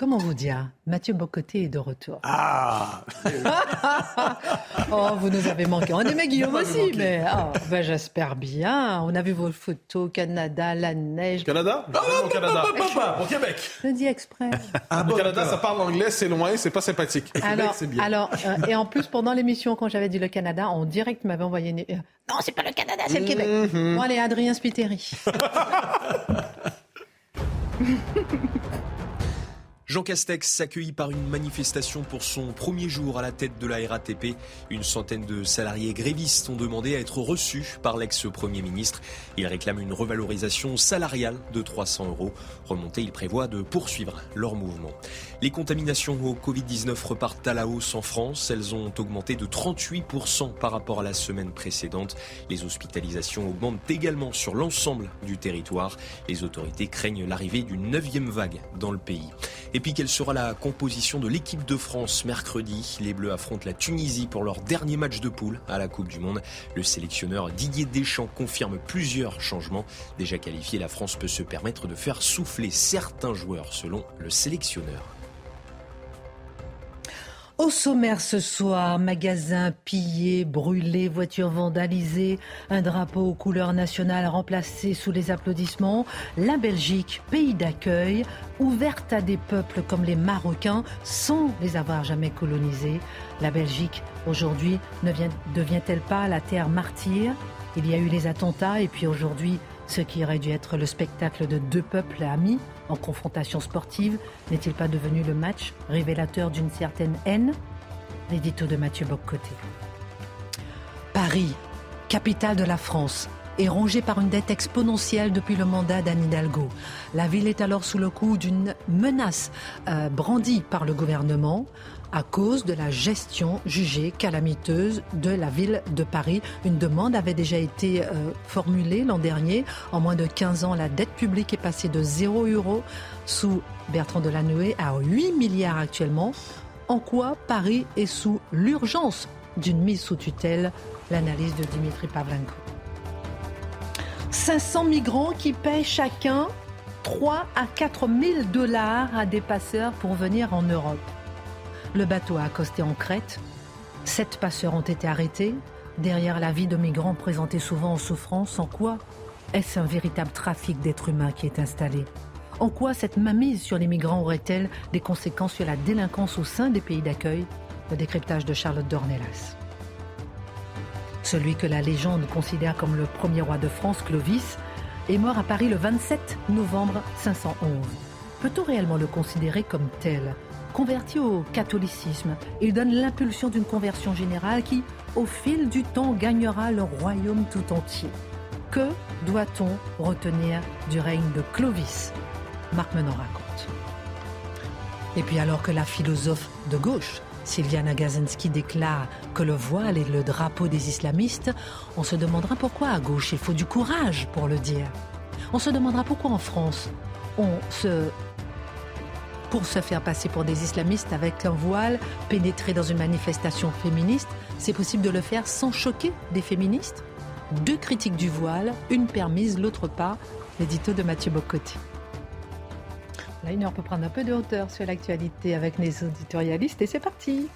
Comment vous dire Mathieu Bocoté est de retour. Ah Oh, vous nous avez manqué. On aimait Guillaume aussi, mais oh, ben, j'espère bien. On a vu vos photos, Canada, la neige. Canada Ah, Au Canada. Au Québec. Je le dis exprès. Ah, Au Canada, ça parle anglais, c'est loin, c'est pas sympathique. Québec, Alors, c'est bien. alors euh, et en plus, pendant l'émission, quand j'avais dit le Canada, en direct, il m'avait envoyé une... euh, non, c'est pas le Canada, c'est le Québec. Mhm. Bon, allez, Adrien Spiteri. Jean Castex accueilli par une manifestation pour son premier jour à la tête de la RATP. Une centaine de salariés grévistes ont demandé à être reçus par l'ex-premier ministre. Ils réclament une revalorisation salariale de 300 euros. Remontée, ils prévoient de poursuivre leur mouvement. Les contaminations au Covid-19 repartent à la hausse en France. Elles ont augmenté de 38% par rapport à la semaine précédente. Les hospitalisations augmentent également sur l'ensemble du territoire. Les autorités craignent l'arrivée d'une neuvième vague dans le pays. Et puis quelle sera la composition de l'équipe de France mercredi? Les Bleus affrontent la Tunisie pour leur dernier match de poule à la Coupe du Monde. Le sélectionneur Didier Deschamps confirme plusieurs changements. Déjà qualifié, la France peut se permettre de faire souffler certains joueurs selon le sélectionneur. Au sommaire ce soir, magasins pillés, brûlés, voitures vandalisées, un drapeau aux couleurs nationales remplacé sous les applaudissements, la Belgique, pays d'accueil, ouverte à des peuples comme les Marocains sans les avoir jamais colonisés. La Belgique, aujourd'hui, ne vient- devient-elle pas la terre martyre? Il y a eu les attentats et puis aujourd'hui, ce qui aurait dû être le spectacle de deux peuples amis en confrontation sportive n'est-il pas devenu le match révélateur d'une certaine haine? L'édito de Mathieu Boccoté. Paris, capitale de la France, est rongée par une dette exponentielle depuis le mandat d'Anne Hidalgo. La ville est alors sous le coup d'une menace euh, brandie par le gouvernement à cause de la gestion jugée calamiteuse de la ville de Paris. Une demande avait déjà été euh, formulée l'an dernier. En moins de 15 ans, la dette publique est passée de 0 euros sous Bertrand Delanoë à 8 milliards actuellement. En quoi Paris est sous l'urgence d'une mise sous tutelle? L'analyse de Dimitri Pavlenko. 500 migrants qui paient chacun 3 à 4 000 dollars à des passeurs pour venir en Europe. Le bateau a accosté en Crète. Sept passeurs ont été arrêtés. Derrière la vie de migrants présentés souvent en souffrance, en quoi est-ce un véritable trafic d'êtres humains qui est installé? En quoi cette mainmise sur les migrants aurait-elle des conséquences sur la délinquance au sein des pays d'accueil? Le décryptage de Charlotte Dornelas. Celui que la légende considère comme le premier roi de France, Clovis, est mort à Paris le 27 novembre 511. Peut-on réellement le considérer comme tel? Converti au catholicisme, il donne l'impulsion d'une conversion générale qui, au fil du temps, gagnera le royaume tout entier. Que doit-on retenir du règne de Clovis? Marc Menon raconte. Et puis alors que la philosophe de gauche, Sylviana Gazinski, déclare que le voile est le drapeau des islamistes, on se demandera pourquoi à gauche il faut du courage pour le dire. On se demandera pourquoi en France on se pour se faire passer pour des islamistes avec un voile, pénétrer dans une manifestation féministe, c'est possible de le faire sans choquer des féministes? Deux critiques du voile, une permise, l'autre pas. L'édito de Mathieu Bocotti. Heure peut prendre un peu de hauteur sur l'actualité avec les auditorialistes et c'est parti.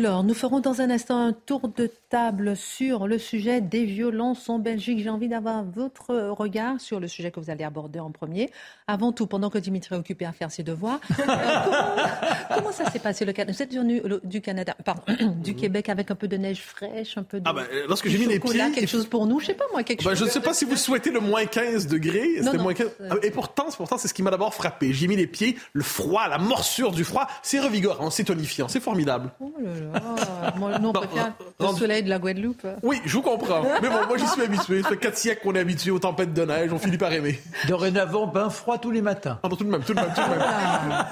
Alors, nous ferons dans un instant un tour de table sur le sujet des violences en Belgique. J'ai envie d'avoir votre regard sur le sujet que vous allez aborder en premier. Avant tout, pendant que Dimitri est occupé à faire ses devoirs, euh, comment, ça s'est passé le Canada Vous êtes venu du Canada, pardon, du Québec avec un peu de neige fraîche, un peu de ah ben, lorsque j'ai mis les pieds, quelque chose pour nous, je sais pas moi, quelque ben, chose. Je ne sais pas si vous souhaitez le moins 15 degrés. Moins 15. Et pourtant, pourtant, c'est ce qui m'a d'abord frappé. J'ai mis les pieds, le froid, la morsure du froid, c'est revigorant, c'est tonifiant, c'est formidable. Oh là là. Moi, non, le soleil de la Guadeloupe. Oui, je vous comprends. Mais bon, moi, j'y suis habitué. Ça fait 4 siècles qu'on est habitué aux tempêtes de neige. On finit par aimer. Dorénavant, bain froid tous les matins. Ah, tout de même, tout de même, tout de même. Ah.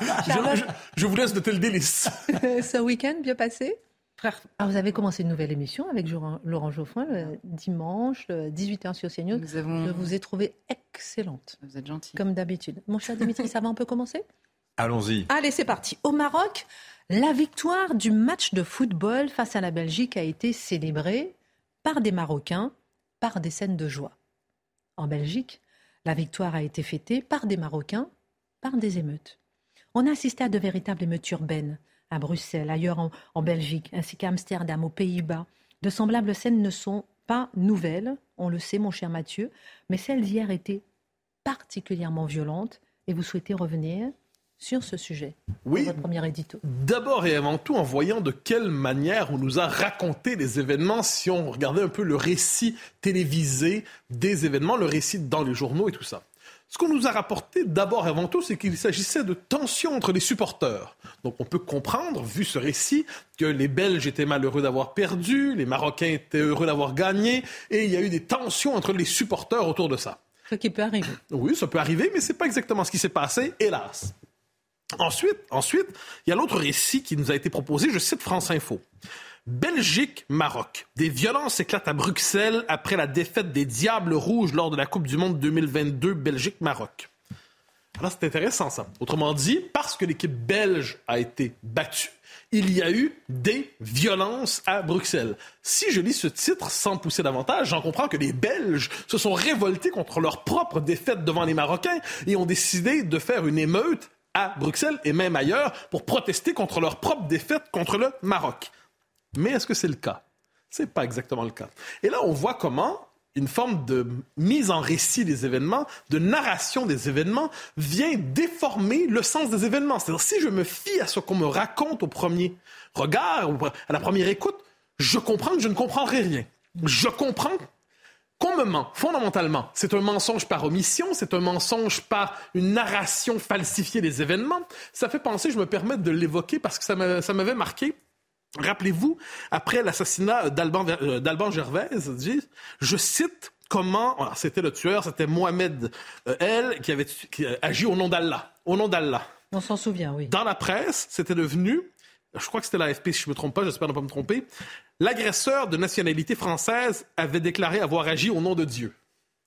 je, vous laisse de tel délice. Ce week-end bien passé Frère, ah, vous avez commencé une nouvelle émission avec Laurent Geoffrin le dimanche, 18h sur CNews. Je vous ai trouvé excellente. Vous êtes gentil. Comme d'habitude. Mon cher Dimitri, ça va, on peut commencer? Allons-y. Allez, c'est parti. Au Maroc, la victoire du match de football face à la Belgique a été célébrée par des Marocains, par des scènes de joie. En Belgique, la victoire a été fêtée par des Marocains, par des émeutes. On a assisté à de véritables émeutes urbaines à Bruxelles, ailleurs en, en Belgique, ainsi qu'à Amsterdam, aux Pays-Bas. De semblables scènes ne sont pas nouvelles, on le sait, mon cher Mathieu, mais celles d'hier étaient particulièrement violentes et vous souhaitez revenir sur ce sujet. Oui. Votre premier édito. D'abord et avant tout en voyant de quelle manière on nous a raconté les événements, si on regardait un peu le récit télévisé des événements, le récit dans les journaux et tout ça. Ce qu'on nous a rapporté d'abord et avant tout, c'est qu'il s'agissait de tensions entre les supporters. Donc on peut comprendre, vu ce récit, que les Belges étaient malheureux d'avoir perdu, les Marocains étaient heureux d'avoir gagné, et il y a eu des tensions entre les supporters autour de ça. Ce qui peut arriver. Oui, ça peut arriver, mais c'est pas exactement ce qui s'est passé, hélas. Ensuite, ensuite, il y a l'autre récit qui nous a été proposé, je cite France Info. Belgique-Maroc. Des violences éclatent à Bruxelles après la défaite des Diables Rouges lors de la Coupe du Monde 2022 Belgique-Maroc. Alors c'est intéressant ça. Autrement dit, parce que l'équipe belge a été battue, il y a eu des violences à Bruxelles. Si je lis ce titre sans pousser davantage, j'en comprends que les Belges se sont révoltés contre leur propre défaite devant les Marocains et ont décidé de faire une émeute Bruxelles et même ailleurs pour protester contre leur propre défaite contre le Maroc. Mais est-ce que c'est le cas? C'est pas exactement le cas. Et là, on voit comment une forme de mise en récit des événements, de narration des événements, vient déformer le sens des événements. C'est-à-dire, si je me fie à ce qu'on me raconte au premier regard, à la première écoute, je comprends que je ne comprendrai rien. Je comprends qu'on me ment, fondamentalement. C'est un mensonge par omission, c'est un mensonge par une narration falsifiée des événements. Ça fait penser, je me permets de l'évoquer parce que ça m'avait marqué. Rappelez-vous, après l'assassinat d'Alban euh, Gervaise, je cite comment, c'était le tueur, c'était Mohamed euh, El, qui avait agi au nom d'Allah. Au nom d'Allah. On s'en souvient, oui. Dans la presse, c'était devenu, je crois que c'était l'AFP si je ne me trompe pas, j'espère ne pas me tromper, L'agresseur de nationalité française avait déclaré avoir agi au nom de Dieu.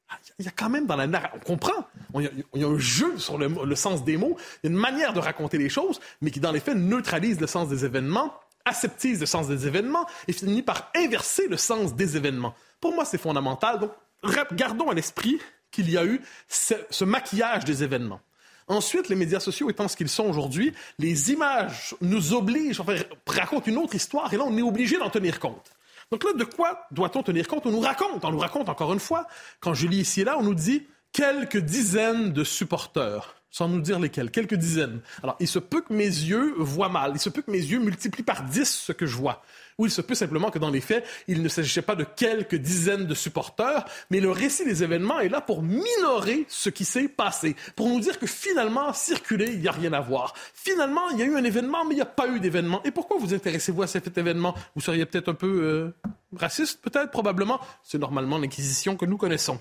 Ah, il y a quand même dans la narration, on comprend, il y, a, un jeu sur le, sens des mots, il y a une manière de raconter les choses, mais qui dans les faits neutralise le sens des événements, aseptise le sens des événements et finit par inverser le sens des événements. Pour moi, c'est fondamental. Donc, gardons à l'esprit qu'il y a eu ce maquillage des événements. Ensuite, les médias sociaux étant ce qu'ils sont aujourd'hui, les images nous obligent, enfin, racontent une autre histoire et là, on est obligé d'en tenir compte. Donc là, de quoi doit-on tenir compte? On nous raconte, on nous raconte encore une fois, quand je lis ici et là, on nous dit quelques dizaines de supporters sans nous dire lesquels, quelques dizaines. Alors, il se peut que mes yeux voient mal, il se peut que mes yeux multiplient par dix ce que je vois. Ou il se peut simplement que dans les faits, il ne s'agissait pas de quelques dizaines de supporters, mais le récit des événements est là pour minorer ce qui s'est passé, pour nous dire que finalement, circuler, il n'y a rien à voir. Finalement, il y a eu un événement, mais il n'y a pas eu d'événement. Et pourquoi vous intéressez-vous à cet événement? Vous seriez peut-être un peu euh, raciste, peut-être, probablement. C'est normalement l'Inquisition que nous connaissons.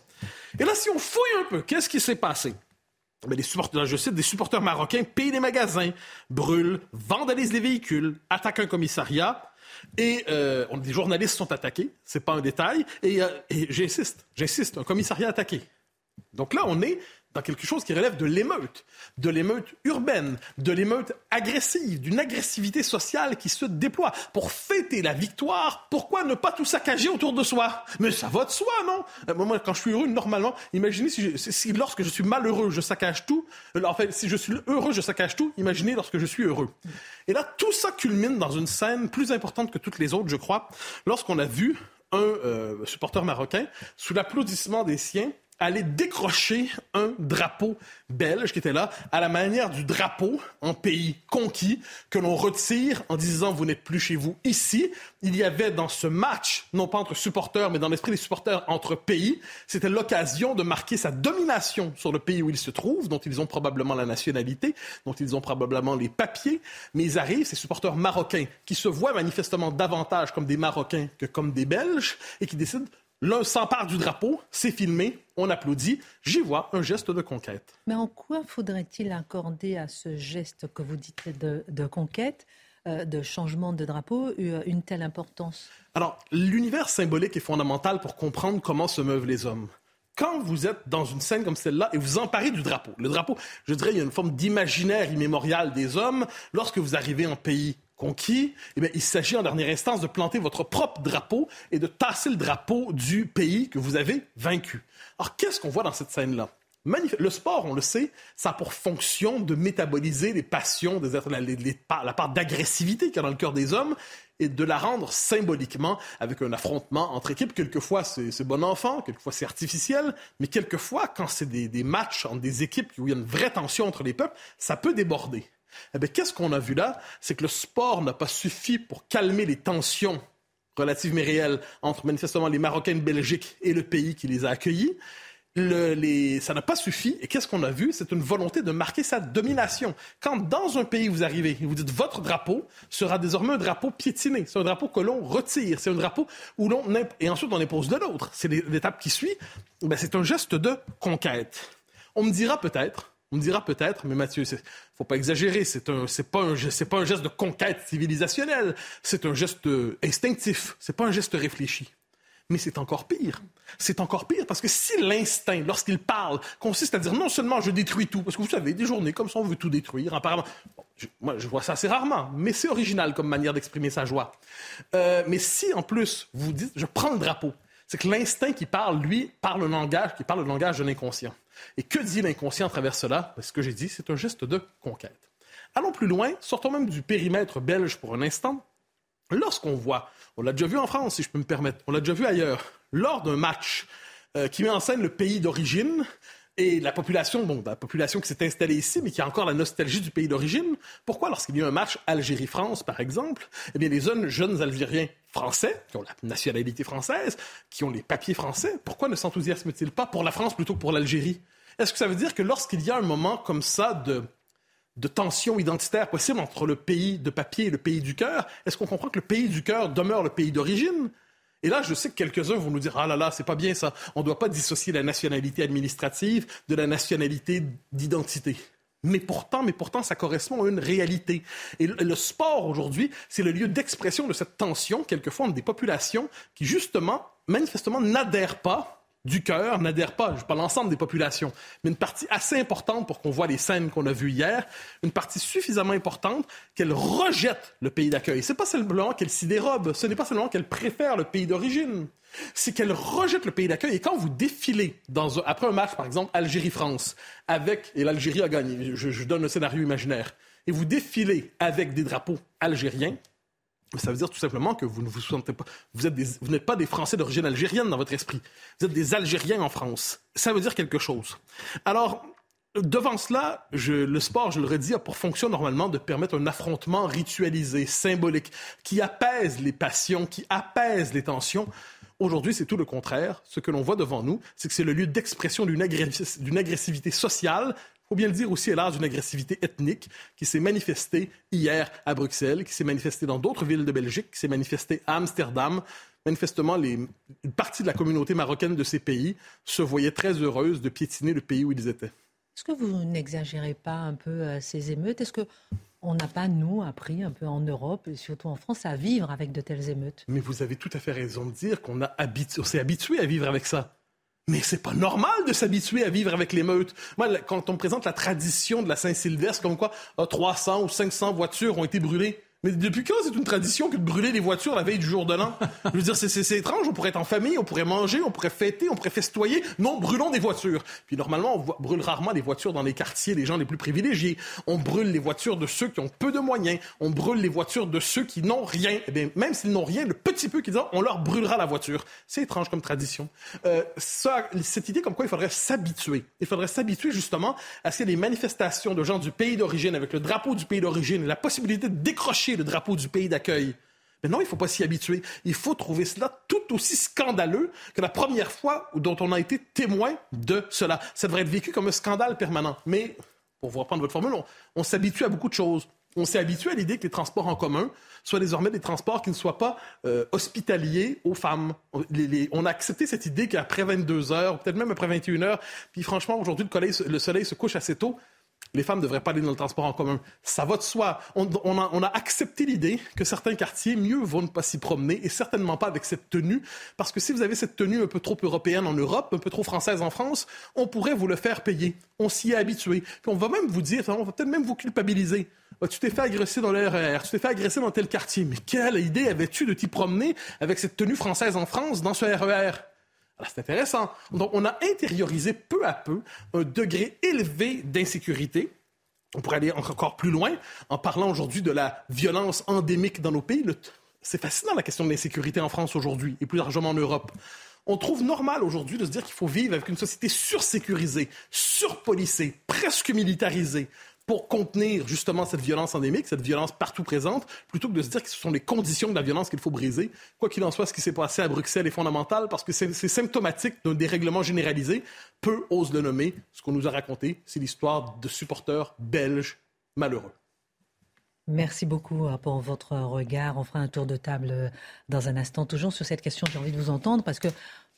Et là, si on fouille un peu, qu'est-ce qui s'est passé? Mais les supporters, je cite, des supporters marocains pillent des magasins, brûlent, vandalisent les véhicules, attaquent un commissariat. Et euh, des journalistes sont attaqués, c'est pas un détail. Et, euh, et j'insiste, j'insiste, un commissariat attaqué. Donc là, on est dans quelque chose qui relève de l'émeute, de l'émeute urbaine, de l'émeute agressive, d'une agressivité sociale qui se déploie. Pour fêter la victoire, pourquoi ne pas tout saccager autour de soi? Mais ça va de soi, non? Euh, Moi, quand je suis heureux, normalement, imaginez si, lorsque je suis malheureux, je saccage tout. Euh, en fait, si je suis heureux, je saccage tout. Imaginez lorsque je suis heureux. Et là, tout ça culmine dans une scène plus importante que toutes les autres, je crois, lorsqu'on a vu un euh, supporter marocain, sous l'applaudissement des siens, aller décrocher un drapeau belge qui était là, à la manière du drapeau en pays conquis, que l'on retire en disant vous n'êtes plus chez vous ici. Il y avait dans ce match, non pas entre supporters, mais dans l'esprit des supporters entre pays, c'était l'occasion de marquer sa domination sur le pays où ils se trouvent, dont ils ont probablement la nationalité, dont ils ont probablement les papiers, mais ils arrivent, ces supporters marocains, qui se voient manifestement davantage comme des Marocains que comme des Belges, et qui décident L'un s'empare du drapeau, c'est filmé, on applaudit. J'y vois un geste de conquête. Mais en quoi faudrait-il accorder à ce geste que vous dites de, conquête, euh, de changement de drapeau, euh, une telle importance? Alors, l'univers symbolique est fondamental pour comprendre comment se meuvent les hommes quand vous êtes dans une scène comme celle-là et vous emparez du drapeau, le drapeau, je dirais, il y a une forme d'imaginaire immémorial des hommes. Lorsque vous arrivez en pays conquis, eh il s'agit en dernière instance de planter votre propre drapeau et de tasser le drapeau du pays que vous avez vaincu. Alors, qu'est-ce qu'on voit dans cette scène-là? Le sport, on le sait, ça a pour fonction de métaboliser les passions, des êtres, la, la part d'agressivité qu'il y a dans le cœur des hommes et de la rendre symboliquement avec un affrontement entre équipes. Quelquefois, c'est bon enfant, quelquefois, c'est artificiel, mais quelquefois, quand c'est des, des matchs entre des équipes où il y a une vraie tension entre les peuples, ça peut déborder. Eh bien, qu'est-ce qu'on a vu là? C'est que le sport n'a pas suffi pour calmer les tensions relatives mais réelles entre manifestement les Marocains de Belgique et le pays qui les a accueillis. ça n'a pas suffi. Et qu'est-ce qu'on a vu? C'est une volonté de marquer sa domination. Quand dans un pays vous arrivez et vous dites votre drapeau sera désormais un drapeau piétiné. C'est un drapeau que l'on retire. C'est un drapeau où l'on et ensuite on impose de l'autre. C'est l'étape qui suit. Ben, c'est un geste de conquête. On me dira peut-être, on me dira peut-être, mais Mathieu, faut pas exagérer, c'est un, c'est pas un, c'est pas un geste de conquête civilisationnelle, c'est un geste instinctif, c'est pas un geste réfléchi. Mais c'est encore pire. C'est encore pire parce que si l'instinct, lorsqu'il parle, consiste à dire non seulement je détruis tout, parce que vous savez, des journées comme ça, on veut tout détruire, apparemment. moi, je vois ça assez rarement, mais c'est original comme manière d'exprimer sa joie. Euh, mais si en plus vous dites je prends le drapeau, c'est que l'instinct qui parle, lui, parle un langage qui parle le langage de l'inconscient. Et que dit l'inconscient à travers cela? Ben, Ce que j'ai dit, c'est un geste de conquête. Allons plus loin, sortons même du périmètre belge pour un instant. Lorsqu'on voit, on l'a déjà vu en France, si je peux me permettre, on l'a déjà vu ailleurs, lors d'un match euh, qui met en scène le pays d'origine, et la population, bon, la population qui s'est installée ici, mais qui a encore la nostalgie du pays d'origine, pourquoi? Lorsqu'il y a un match Algérie-France, par exemple, eh bien, les jeunes, Algériens français, qui ont la nationalité française, qui ont les papiers français, pourquoi ne s'enthousiasment-ils pas pour la France plutôt que pour l'Algérie? Est-ce que ça veut dire que lorsqu'il y a un moment comme ça de, de tension identitaire possible entre le pays de papier et le pays du cœur, est-ce qu'on comprend que le pays du cœur demeure le pays d'origine? Et là, je sais que quelques-uns vont nous dire Ah là là, c'est pas bien ça. On ne doit pas dissocier la nationalité administrative de la nationalité d'identité. Mais pourtant, mais pourtant, ça correspond à une réalité. Et le sport aujourd'hui, c'est le lieu d'expression de cette tension, quelquefois, entre des populations qui, justement, manifestement, n'adhèrent pas du cœur n'adhère pas, je pas l'ensemble des populations, mais une partie assez importante pour qu'on voit les scènes qu'on a vues hier, une partie suffisamment importante qu'elle rejette le pays d'accueil. C'est pas seulement qu'elle s'y dérobe, ce n'est pas seulement qu'elle préfère le pays d'origine, c'est qu'elle rejette le pays d'accueil. Et quand vous défilez après un match, par exemple Algérie-France, avec et l'Algérie a gagné, je, je donne un scénario imaginaire, et vous défilez avec des drapeaux algériens, ça veut dire tout simplement que vous ne vous sentez pas, vous vous n'êtes pas des Français d'origine algérienne dans votre esprit. Vous êtes des Algériens en France. Ça veut dire quelque chose. Alors, devant cela, le sport, je le redis, a pour fonction normalement de permettre un affrontement ritualisé, symbolique, qui apaise les passions, qui apaise les tensions. Aujourd'hui, c'est tout le contraire. Ce que l'on voit devant nous, c'est que c'est le lieu d'expression d'une agressivité sociale faut bien le dire aussi, hélas, d'une agressivité ethnique qui s'est manifestée hier à Bruxelles, qui s'est manifestée dans d'autres villes de Belgique, qui s'est manifestée à Amsterdam. Manifestement, les, une partie de la communauté marocaine de ces pays se voyait très heureuse de piétiner le pays où ils étaient. Est-ce que vous n'exagérez pas un peu euh, ces émeutes? Est-ce que on n'a pas, nous, appris un peu en Europe et surtout en France à vivre avec de telles émeutes? Mais vous avez tout à fait raison de dire qu'on s'est habitué à vivre avec ça. Mais c'est pas normal de s'habituer à vivre avec les meutes. Moi, quand on me présente la tradition de la Saint-Sylvestre, comme quoi 300 ah, ou 500 voitures ont été brûlées, mais depuis quand c'est une tradition que de brûler les voitures la veille du jour de l'an? Je veux dire, c'est étrange. On pourrait être en famille, on pourrait manger, on pourrait fêter, on pourrait festoyer. Non, brûlons des voitures. Puis normalement, on brûle rarement les voitures dans les quartiers des gens les plus privilégiés. On brûle les voitures de ceux qui ont peu de moyens. On brûle les voitures de ceux qui n'ont rien. Eh bien, même s'ils n'ont rien, le petit peu qu'ils ont, on leur brûlera la voiture. C'est étrange comme tradition. Euh, ça, cette idée comme quoi il faudrait s'habituer. Il faudrait s'habituer justement à ce qu'il y ait des manifestations de gens du pays d'origine avec le drapeau du pays d'origine et la possibilité de décrocher le drapeau du pays d'accueil. Mais non, il ne faut pas s'y habituer. Il faut trouver cela tout aussi scandaleux que la première fois dont on a été témoin de cela. Ça devrait être vécu comme un scandale permanent. Mais, pour vous reprendre votre formule, on, s'habitue à beaucoup de choses. On s'est habitué à l'idée que les transports en commun soient désormais des transports qui ne soient pas euh, hospitaliers aux femmes. On, a accepté cette idée qu'après 22 heures, peut-être même après 21 heures, puis franchement, aujourd'hui, le soleil se couche assez tôt, les femmes ne devraient pas aller dans le transport en commun. Ça va de soi. On, a, accepté l'idée que certains quartiers, mieux vont ne pas s'y promener et certainement pas avec cette tenue, parce que si vous avez cette tenue un peu trop européenne en Europe, un peu trop française en France, on pourrait vous le faire payer. On s'y est habitué. Puis on va même vous dire, on va peut-être même vous culpabiliser. Ah, tu t'es fait agresser dans le RER, tu t'es fait agresser dans tel quartier. Mais quelle idée avais-tu de t'y promener avec cette tenue française en France dans ce RER? C'est intéressant. Donc, on a intériorisé peu à peu un degré élevé d'insécurité. On pourrait aller encore plus loin en parlant aujourd'hui de la violence endémique dans nos pays. C'est fascinant la question de l'insécurité en France aujourd'hui et plus largement en Europe. On trouve normal aujourd'hui de se dire qu'il faut vivre avec une société sursécurisée, surpolicée, presque militarisée, pour contenir justement cette violence endémique, cette violence partout présente, plutôt que de se dire que ce sont les conditions de la violence qu'il faut briser. Quoi qu'il en soit, ce qui s'est passé à Bruxelles est fondamental parce que c'est symptomatique d'un dérèglement généralisé. Peu osent le nommer. Ce qu'on nous a raconté, c'est l'histoire de supporters belges malheureux. Merci beaucoup euh, pour votre regard. On fera un tour de table euh, dans un instant. Toujours sur cette question, j'ai envie de vous entendre parce que,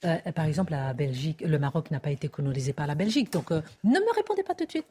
euh, par exemple, la Belgique, le Maroc n'a pas été colonisé par la Belgique. Donc, ne me répondez pas tout de suite.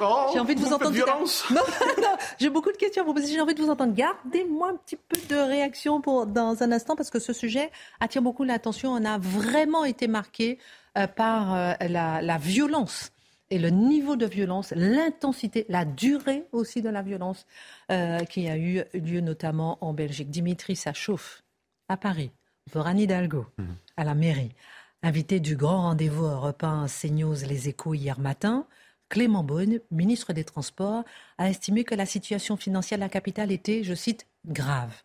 Oh, j'ai envie de vous, entendre. Violence. Non, non, j'ai beaucoup de questions à vous poser. J'ai envie de vous entendre. Gardez-moi un petit peu de réaction pour, dans un instant parce que ce sujet attire beaucoup l'attention. On a vraiment été marqué euh, par euh, la, la, violence et le niveau de violence, l'intensité, la durée aussi de la violence euh, qui a eu lieu notamment en Belgique. Dimitri, ça chauffe à Paris. Voran Hidalgo, mhm. à la mairie. Invité du grand rendez-vous européen CNews Les Échos hier matin, Clément Beaune, ministre des Transports, a estimé que la situation financière de la capitale était, je cite, grave.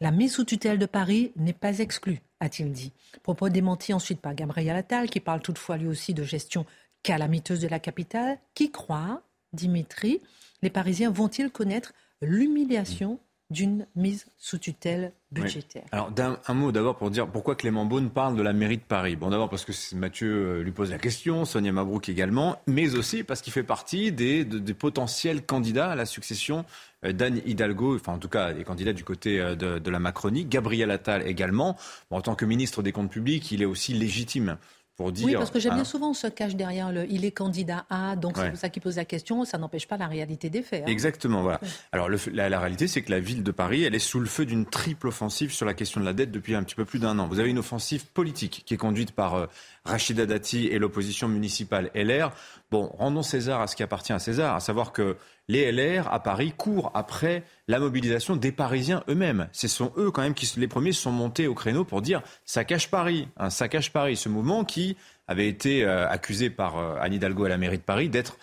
La mise sous tutelle de Paris n'est pas exclue, a-t-il dit. Propos démenti ensuite par Gabriel Attal, qui parle toutefois lui aussi de gestion calamiteuse de la capitale. Qui croit, Dimitri, les Parisiens vont-ils connaître l'humiliation d'une mise sous tutelle budgétaire. Alors un, mot d'abord pour dire pourquoi Clément Beaune parle de la mairie de Paris. Bon d'abord parce que Mathieu euh, lui pose la question, Sonia Mabrouk également, mais aussi parce qu'il fait partie des, des, potentiels candidats à la succession euh, d'Anne Hidalgo, enfin en tout cas des candidats du côté euh, de, de la Macronie, Gabriel Attal également. Bon, en tant que ministre des Comptes publics, il est aussi légitime oui, parce que j'aime bien hein. souvent, on se cache derrière le il est candidat A, donc c'est pour ça qu'il pose la question, ça n'empêche pas la réalité des faits. Hein. Exactement, voilà. Alors la, réalité, c'est que la ville de Paris, elle est sous le feu d'une triple offensive sur la question de la dette depuis un petit peu plus d'un an. Vous avez une offensive politique qui est conduite par euh, Rachida Dati et l'opposition municipale LR. Bon, rendons César à ce qui appartient à César, à savoir que les LR à Paris courent après la mobilisation des Parisiens eux-mêmes. Ce sont eux quand même qui les premiers sont montés au créneau pour dire ça cache Paris, un ça cache Paris. Ce mouvement qui avait été euh, accusé par euh, Anne Hidalgo à la mairie de Paris d'être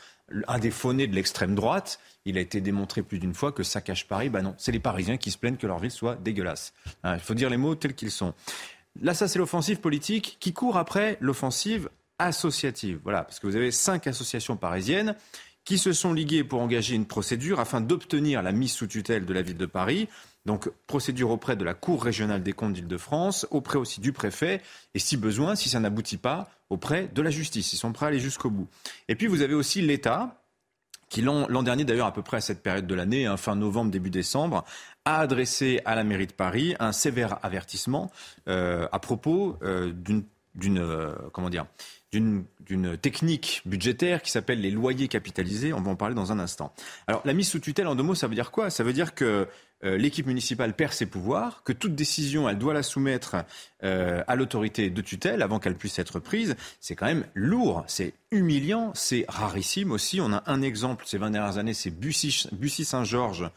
un des faunés de l'extrême droite. Il a été démontré plus d'une fois que ça cache Paris. Ben non, c'est les Parisiens qui se plaignent que leur ville soit dégueulasse. Hein, il faut dire les mots tels qu'ils sont. Là, ça, c'est l'offensive politique qui court après l'offensive associative. Voilà, parce que vous avez cinq associations parisiennes qui se sont liguées pour engager une procédure afin d'obtenir la mise sous tutelle de la ville de Paris. Donc, procédure auprès de la Cour régionale des comptes d'Île-de-France, auprès aussi du préfet, et si besoin, si ça n'aboutit pas, auprès de la justice. Ils sont prêts à aller jusqu'au bout. Et puis, vous avez aussi l'État, qui l'an dernier d'ailleurs à peu près à cette période de l'année, hein, fin novembre, début décembre, a adressé à la mairie de Paris un sévère avertissement euh, à propos euh, d'une euh, comment dire d'une technique budgétaire qui s'appelle les loyers capitalisés. On va en parler dans un instant. Alors, la mise sous tutelle, en deux mots, ça veut dire quoi? Ça veut dire que euh, l'équipe municipale perd ses pouvoirs, que toute décision, elle doit la soumettre euh, à l'autorité de tutelle avant qu'elle puisse être prise. C'est quand même lourd, c'est humiliant, c'est rarissime aussi. On a un exemple ces 20 dernières années, c'est Bussy-Saint-Georges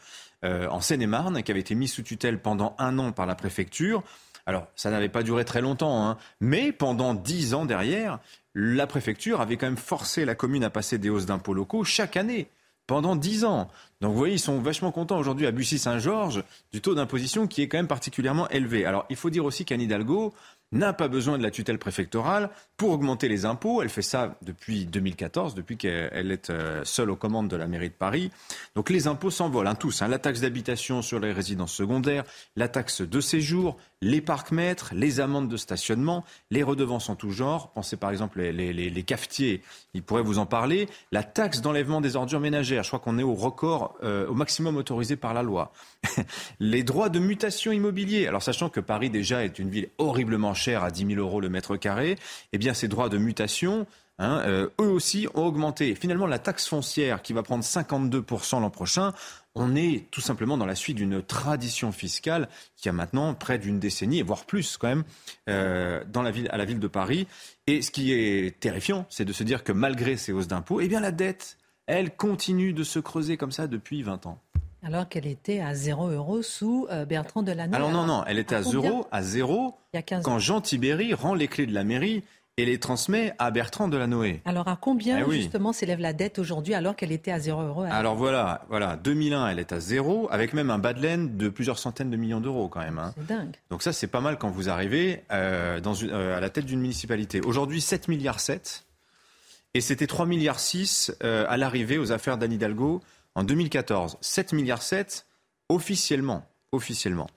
euh, en Seine-et-Marne, qui avait été mis sous tutelle pendant un an par la préfecture. Alors, ça n'avait pas duré très longtemps, hein, mais pendant dix ans derrière, la préfecture avait quand même forcé la commune à passer des hausses d'impôts locaux chaque année pendant dix ans. Donc vous voyez, ils sont vachement contents aujourd'hui à Bussy-Saint-Georges du taux d'imposition qui est quand même particulièrement élevé. Alors il faut dire aussi qu'Anne Hidalgo, n'a pas besoin de la tutelle préfectorale pour augmenter les impôts. Elle fait ça depuis 2014, depuis qu'elle est euh, seule aux commandes de la mairie de Paris. Donc les impôts s'envolent, hein, tous. Hein. La taxe d'habitation sur les résidences secondaires, la taxe de séjour, les parcs-mètres, les amendes de stationnement, les redevances en tout genre. Pensez par exemple les, les, cafetiers, ils pourraient vous en parler. La taxe d'enlèvement des ordures ménagères, je crois qu'on est au record, euh, au maximum autorisé par la loi. les droits de mutation immobilier. Alors sachant que Paris déjà est une ville horriblement cher à 10 000 euros le mètre carré, eh bien ces droits de mutation, hein, euh, eux aussi ont augmenté. Finalement, la taxe foncière qui va prendre 52% l'an prochain, on est tout simplement dans la suite d'une tradition fiscale qui a maintenant près d'une décennie, voire plus quand même, euh, dans la ville, à la ville de Paris. Et ce qui est terrifiant, c'est de se dire que malgré ces hausses d'impôts, eh bien la dette, elle continue de se creuser comme ça depuis 20 ans. Alors qu'elle était à 0 euros sous euh, Bertrand Delanoë. Alors non, non, elle était à, zéro, à zéro quand Jean Tibéry rend les clés de la mairie et les transmet à Bertrand Delanoë. Alors à combien eh justement s'élève la dette aujourd'hui alors qu'elle était à 0 euros Alors voilà, voilà, 2001 elle est à zéro avec même un bas de laine de plusieurs centaines de millions d'euros quand même. Hein. C'est dingue. Donc ça c'est pas mal quand vous arrivez euh, dans une, euh, à la tête d'une municipalité. Aujourd'hui 7 milliards 7 et c'était 3 milliards 6 à l'arrivée aux affaires d'Anne Hidalgo en 2014. 7 milliards 7 officiellement. Officiellement.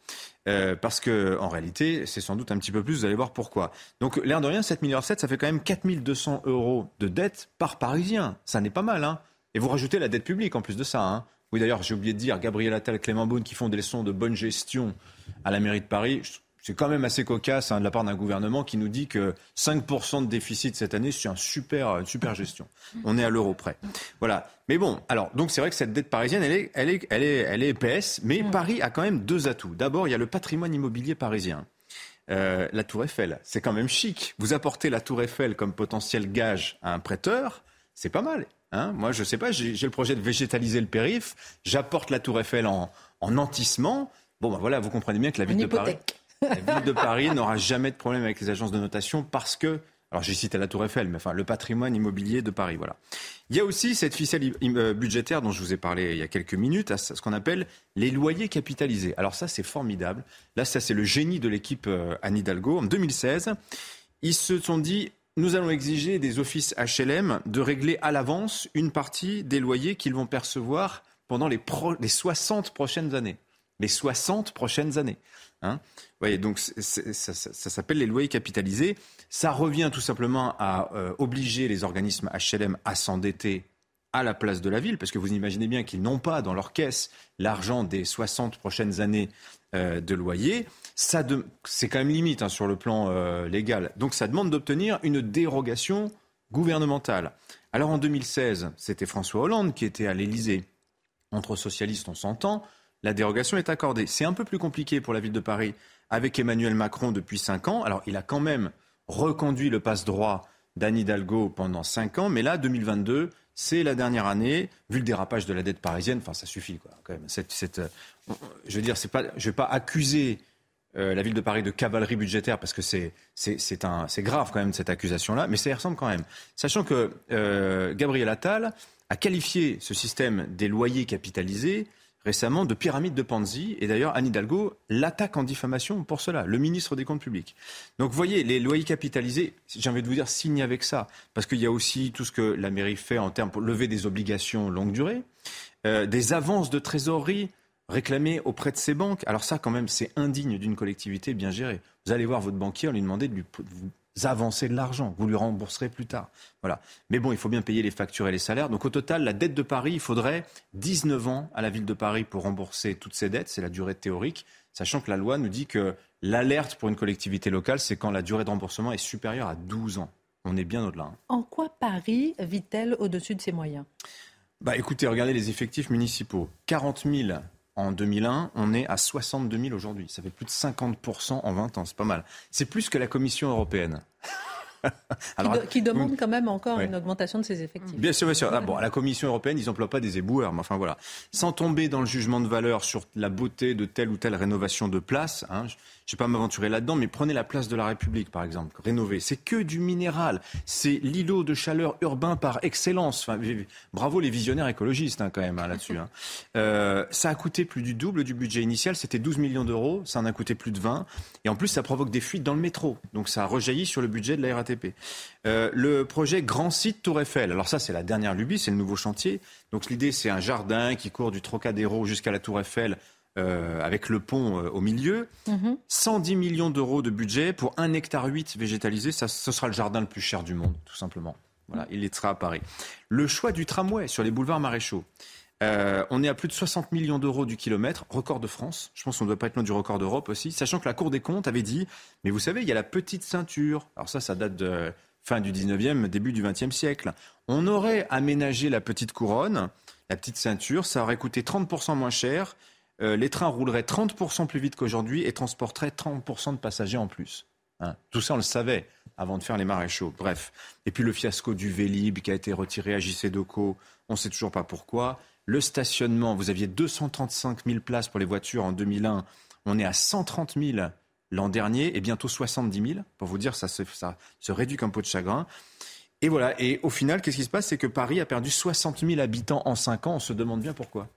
Euh, parce que en réalité, c'est sans doute un petit peu plus, vous allez voir pourquoi. Donc l'air de rien, 7 milliards 7, ça fait quand même 4200 euros de dette par Parisien. Ça n'est pas mal, hein Et vous rajoutez la dette publique en plus de ça, hein oui, d'ailleurs, j'ai oublié de dire, Gabriel Attal, Clément Beaune, qui font des leçons de bonne gestion à la mairie de Paris c'est quand même assez cocasse hein, de la part d'un gouvernement qui nous dit que 5% de déficit cette année, c'est un super, une super gestion. On est à l'euro près. Voilà. Mais bon, alors, donc c'est vrai que cette dette parisienne, elle est, elle est, elle est, elle est épaisse, mais mm. Paris a quand même deux atouts. D'abord, il y a le patrimoine immobilier parisien. Euh, la Tour Eiffel, c'est quand même chic. Vous apportez la Tour Eiffel comme potentiel gage à un prêteur, c'est pas mal. Hein Moi, je sais pas, j'ai le projet de végétaliser le périph', j'apporte la Tour Eiffel en, en nantissement. Bon, ben voilà, vous comprenez bien que la ville de Paris. La ville de Paris n'aura jamais de problème avec les agences de notation parce que alors j'ai cité la Tour Eiffel, mais enfin le patrimoine immobilier de Paris, voilà. Il y a aussi cette ficelle euh, budgétaire dont je vous ai parlé il y a quelques minutes, ce qu'on appelle les loyers capitalisés. Alors ça c'est formidable. Là ça c'est le génie de l'équipe euh, Anne Hidalgo. En 2016, ils se sont dit nous allons exiger des offices HLM de régler à l'avance une partie des loyers qu'ils vont percevoir pendant les, les 60 prochaines années. Les 60 prochaines années. Hein voyez, donc ça, s'appelle les loyers capitalisés. Ça revient tout simplement à euh, obliger les organismes HLM à s'endetter à la place de la ville, parce que vous imaginez bien qu'ils n'ont pas dans leur caisse l'argent des 60 prochaines années euh, de loyer. C'est quand même limite hein, sur le plan euh, légal. Donc ça demande d'obtenir une dérogation gouvernementale. Alors en 2016, c'était François Hollande qui était à l'Élysée. Entre socialistes, on s'entend la dérogation est accordée. C'est un peu plus compliqué pour la ville de Paris avec Emmanuel Macron depuis cinq ans. Alors, il a quand même reconduit le passe-droit d'Anne Hidalgo pendant cinq ans, mais là, 2022, c'est la dernière année, vu le dérapage de la dette parisienne, enfin, ça suffit, quand même. Euh, je veux dire, je ne vais pas accuser euh, la ville de Paris de cavalerie budgétaire parce que c'est, c'est, grave quand même cette accusation-là, mais ça y ressemble quand même. Sachant que euh, Gabriel Attal a qualifié ce système des loyers capitalisés récemment de pyramide de Panzi. Et d'ailleurs, Anne Hidalgo l'attaque en diffamation pour cela, le ministre des Comptes publics. Donc vous voyez, les loyers capitalisés, j'ai envie de vous dire, signe avec ça. Parce qu'il y a aussi tout ce que la mairie fait en termes pour lever des obligations longue durée, euh, des avances de trésorerie réclamées auprès de ces banques. Alors ça, quand même, c'est indigne d'une collectivité bien gérée. Vous allez voir votre banquier, on lui demandez de lui, avancer de l'argent. Vous lui rembourserez plus tard. Voilà. Mais bon, il faut bien payer les factures et les salaires. Donc au total, la dette de Paris, il faudrait 19 ans à la ville de Paris pour rembourser toutes ces dettes. C'est la durée théorique. Sachant que la loi nous dit que l'alerte pour une collectivité locale, c'est quand la durée de remboursement est supérieure à 12 ans. On est bien au-delà. Hein. En quoi Paris vit-elle au-dessus de ses moyens? Bah, Écoutez, regardez les effectifs municipaux. 40 000 en 2001, on est à 62 000 aujourd'hui. Ça fait plus de 50% en 20 ans, c'est pas mal. C'est plus que la Commission européenne. qui, demande quand même encore une augmentation de ses effectifs. Bien sûr, bien sûr. Ah, bon, à la Commission européenne, ils n'emploient pas des éboueurs, mais enfin voilà. Sans tomber dans le jugement de valeur sur la beauté de telle ou telle rénovation de place, hein, je ne vais pas m'aventurer là-dedans, mais prenez la place de la République, par exemple, rénovée. C'est que du minéral. C'est l'îlot de chaleur urbain par excellence. Enfin, bravo les visionnaires écologistes, hein, quand même, hein, là-dessus. Hein. Euh, ça a coûté plus du double du budget initial. C'était 12 millions d'euros. Ça en a coûté plus de 20. Et en plus, ça provoque des fuites dans le métro. Donc, ça a rejailli sur le budget de la RATP. Euh, le projet Grand Site Tour Eiffel. Alors, ça, c'est la dernière lubie. C'est le nouveau chantier. Donc, l'idée, c'est un jardin qui court du Trocadéro jusqu'à la Tour Eiffel euh, avec le pont euh, au milieu. 110 mhm. millions d'euros de budget pour un hectare 8 végétalisé. Ça, ce sera le jardin le plus cher du monde, tout simplement. Voilà, il sera à Paris. Le choix du tramway sur les boulevards maréchaux. Euh, on est à plus de 60 millions d'euros du kilomètre, record de France. Je pense qu'on ne doit pas être loin du record d'Europe aussi, sachant que la Cour des comptes avait dit, mais vous savez, il y a la petite ceinture. Alors ça, ça date de fin du 19e, début du 20e siècle. On aurait aménagé la petite couronne, la petite ceinture, ça aurait coûté 30% moins cher euh, les trains rouleraient 30% plus vite qu'aujourd'hui et transporteraient 30% de passagers en plus. Hein. Tout ça, on le savait avant de faire les maréchaux. Bref. Et puis le fiasco du Vélib qui a été retiré à JC Deco, on ne sait toujours pas pourquoi. Le stationnement, vous aviez 235 000 places pour les voitures en 2001. On est à 130 000 l'an dernier et bientôt 70 000. Pour vous dire, ça se, ça se réduit comme peau de chagrin. Et voilà. Et au final, qu'est-ce qui se passe? C'est que Paris a perdu 60 000 habitants en 5 ans. On se demande bien pourquoi.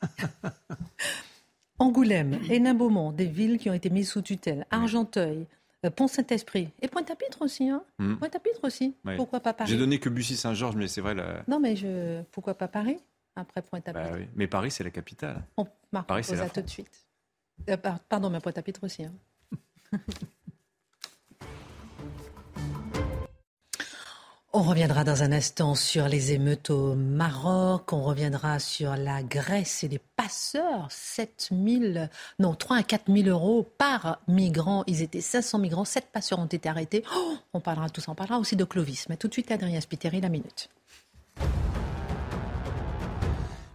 Angoulême, Hénin-Beaumont, des villes qui ont été mises sous tutelle, Argenteuil, euh, Pont-Saint-Esprit et Pointe-à-Pitre aussi. Hein hmm. Pointe-à-Pitre aussi. Pourquoi pas Paris J'ai donné que Bussy-Saint-Georges, mais c'est vrai. Non, mais je... pourquoi pas Paris après Pointe-à-Pitre bah Mais Paris, c'est la capitale. On Paris, c'est tout de suite. Euh, pardon, mais Pointe-à-Pitre aussi. Hein. On reviendra dans un instant sur les émeutes au Maroc, on reviendra sur la Grèce et les passeurs, 7 000, non, 3 à 4 000 euros par migrant. Ils étaient 500 migrants, 7 passeurs ont été arrêtés. Oh, on parlera ça, on parlera aussi de Clovis. Mais tout de suite, Adrien Spiteri, la minute.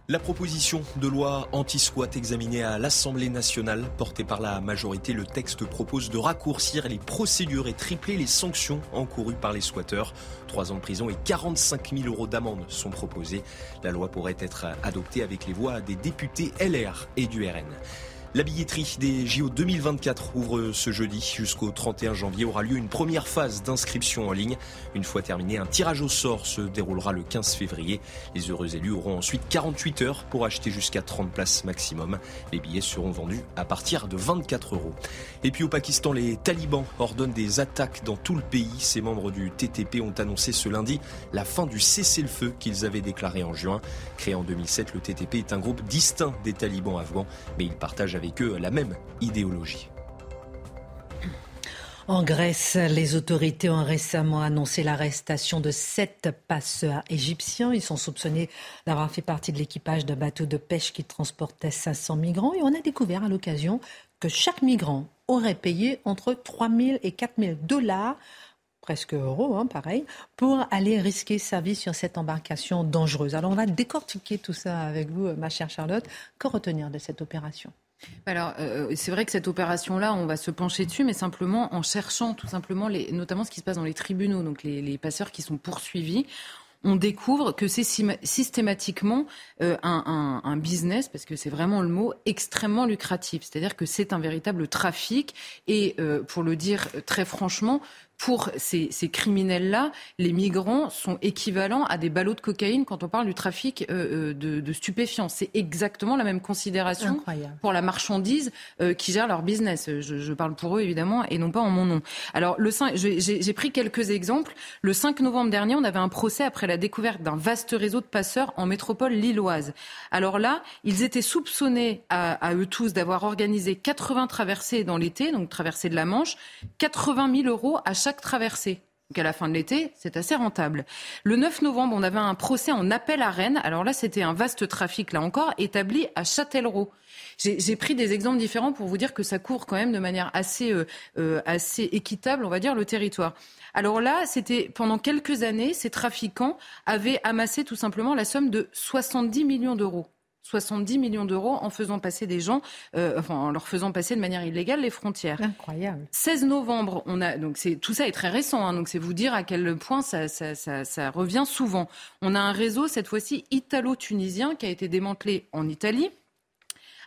La proposition de loi anti-squat examinée à l'Assemblée nationale, portée par la majorité, le texte propose de raccourcir les procédures et tripler les sanctions encourues par les squatteurs. Trois ans de prison et 45 000 euros d'amende sont proposés. La loi pourrait être adoptée avec les voix des députés LR et du RN. La billetterie des JO 2024 ouvre ce jeudi. Jusqu'au 31 janvier aura lieu une première phase d'inscription en ligne. Une fois terminé, un tirage au sort se déroulera le 15 février. Les heureux élus auront ensuite 48 heures pour acheter jusqu'à 30 places maximum. Les billets seront vendus à partir de 24 euros. Et puis au Pakistan, les talibans ordonnent des attaques dans tout le pays. Ces membres du TTP ont annoncé ce lundi la fin du cessez-le-feu qu'ils avaient déclaré en juin. Créé en 2007, le TTP est un groupe distinct des talibans afghans, mais il partage avec avec eux la même idéologie. En Grèce, les autorités ont récemment annoncé l'arrestation de sept passeurs égyptiens. Ils sont soupçonnés d'avoir fait partie de l'équipage d'un bateau de pêche qui transportait 500 migrants. Et on a découvert à l'occasion que chaque migrant aurait payé entre 3 000 et 4 000 dollars, presque euros, hein, pareil, pour aller risquer sa vie sur cette embarcation dangereuse. Alors on va décortiquer tout ça avec vous, ma chère Charlotte. Que retenir de cette opération? Alors, euh, c'est vrai que cette opération-là, on va se pencher dessus, mais simplement en cherchant tout simplement, les, notamment ce qui se passe dans les tribunaux, donc les, passeurs qui sont poursuivis on découvre que c'est systématiquement euh, un, business, parce que c'est vraiment le mot, extrêmement lucratif. C'est-à-dire que c'est un véritable trafic. Et euh, pour le dire très franchement, pour ces, criminels-là, les migrants sont équivalents à des ballots de cocaïne quand on parle du trafic euh, euh, de, stupéfiants. C'est exactement la même considération pour la marchandise euh, qui gère leur business. Je, parle pour eux évidemment et non pas en mon nom. Alors le j'ai pris quelques exemples. Le 5 novembre dernier, on avait un procès après la découverte d'un vaste réseau de passeurs en métropole lilloise. Alors là, ils étaient soupçonnés à, à eux tous d'avoir organisé 80 traversées dans l'été, donc traversées de la Manche, 80 000 euros à chaque traversée. Donc à la fin de l'été, c'est assez rentable. Le 9 novembre, on avait un procès en appel à Rennes. Alors là, c'était un vaste trafic, là encore, établi à Châtellerault. J'ai pris des exemples différents pour vous dire que ça court quand même de manière assez, euh, euh, assez équitable, on va dire, le territoire. Alors là, c'était pendant quelques années, ces trafiquants avaient amassé tout simplement la somme de 70 millions d'euros. 70 millions d'euros en faisant passer des gens, euh, enfin en leur faisant passer de manière illégale les frontières. Incroyable. 16 novembre, on a donc c'est tout ça est très récent, hein, donc c'est vous dire à quel point ça, ça, ça, ça revient souvent. On a un réseau cette fois-ci italo-tunisien qui a été démantelé en Italie.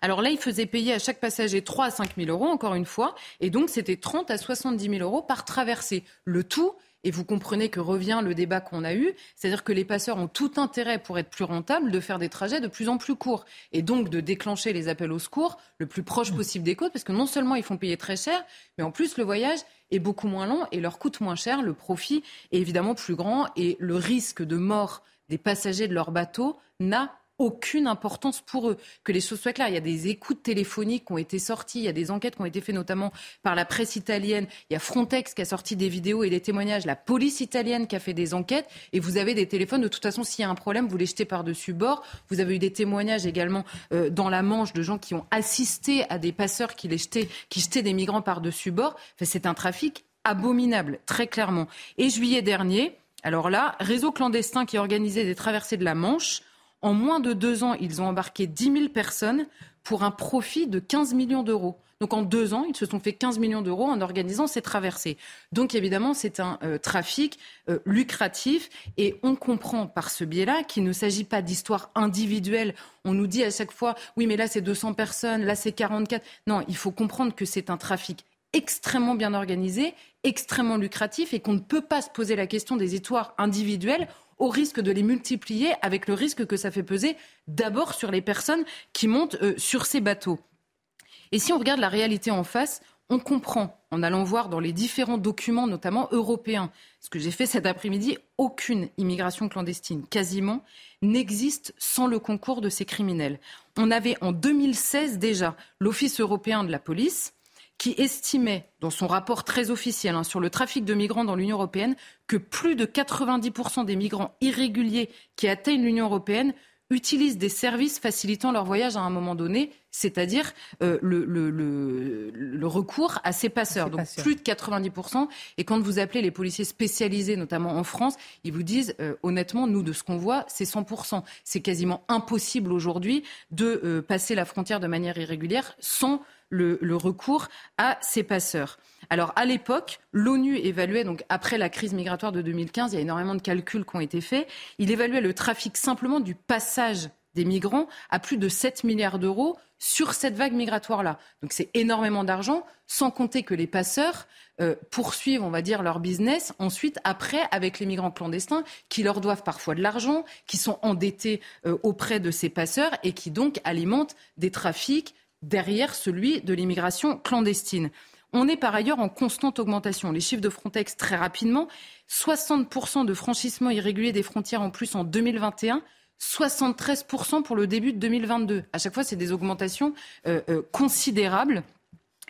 Alors là, il faisait payer à chaque passager 3 à 5 000 euros, encore une fois, et donc c'était 30 à 70 000 euros par traversée. Le tout et vous comprenez que revient le débat qu'on a eu, c'est-à-dire que les passeurs ont tout intérêt pour être plus rentables de faire des trajets de plus en plus courts et donc de déclencher les appels au secours le plus proche possible des côtes parce que non seulement ils font payer très cher, mais en plus le voyage est beaucoup moins long et leur coûte moins cher, le profit est évidemment plus grand et le risque de mort des passagers de leur bateau n'a aucune importance pour eux. Que les choses soient claires, il y a des écoutes téléphoniques qui ont été sorties, il y a des enquêtes qui ont été faites notamment par la presse italienne, il y a Frontex qui a sorti des vidéos et des témoignages, la police italienne qui a fait des enquêtes, et vous avez des téléphones, de toute façon, s'il y a un problème, vous les jetez par-dessus bord. Vous avez eu des témoignages également euh, dans la Manche de gens qui ont assisté à des passeurs qui, les jetaient, qui jetaient des migrants par-dessus bord. Enfin, c'est un trafic abominable, très clairement. Et juillet dernier, alors là, réseau clandestin qui organisait des traversées de la Manche, en moins de deux ans, ils ont embarqué 10 000 personnes pour un profit de 15 millions d'euros. Donc en deux ans, ils se sont fait 15 millions d'euros en organisant ces traversées. Donc évidemment, c'est un euh, trafic euh, lucratif et on comprend par ce biais-là qu'il ne s'agit pas d'histoires individuelles. On nous dit à chaque fois, oui, mais là c'est 200 personnes, là c'est 44. Non, il faut comprendre que c'est un trafic extrêmement bien organisé, extrêmement lucratif et qu'on ne peut pas se poser la question des histoires individuelles au risque de les multiplier avec le risque que ça fait peser d'abord sur les personnes qui montent euh, sur ces bateaux. Et si on regarde la réalité en face, on comprend, en allant voir dans les différents documents, notamment européens, ce que j'ai fait cet après-midi, aucune immigration clandestine, quasiment, n'existe sans le concours de ces criminels. On avait en 2016 déjà l'Office européen de la police, qui estimait, dans son rapport très officiel hein, sur le trafic de migrants dans l'Union européenne, que plus de 90% des migrants irréguliers qui atteignent l'Union européenne utilisent des services facilitant leur voyage à un moment donné, c'est-à-dire euh, le, le, le, le, recours à ces passeurs. Donc plus de 90%. Et quand vous appelez les policiers spécialisés, notamment en France, ils vous disent euh, honnêtement, nous, de ce qu'on voit, c'est 100%. C'est quasiment impossible aujourd'hui de euh, passer la frontière de manière irrégulière sans le, recours à ces passeurs. Alors à l'époque, l'ONU évaluait, donc après la crise migratoire de 2015, il y a énormément de calculs qui ont été faits, il évaluait le trafic simplement du passage des migrants à plus de 7 milliards d'euros sur cette vague migratoire-là. Donc c'est énormément d'argent, sans compter que les passeurs euh, poursuivent, on va dire, leur business ensuite, après, avec les migrants clandestins, qui leur doivent parfois de l'argent, qui sont endettés euh, auprès de ces passeurs et qui donc alimentent des trafics, derrière celui de l'immigration clandestine. On est par ailleurs en constante augmentation. Les chiffres de Frontex, très rapidement, 60% de franchissement irrégulier des frontières en plus en 2021. 73% pour le début de 2022. À chaque fois, c'est des augmentations euh, euh, considérables.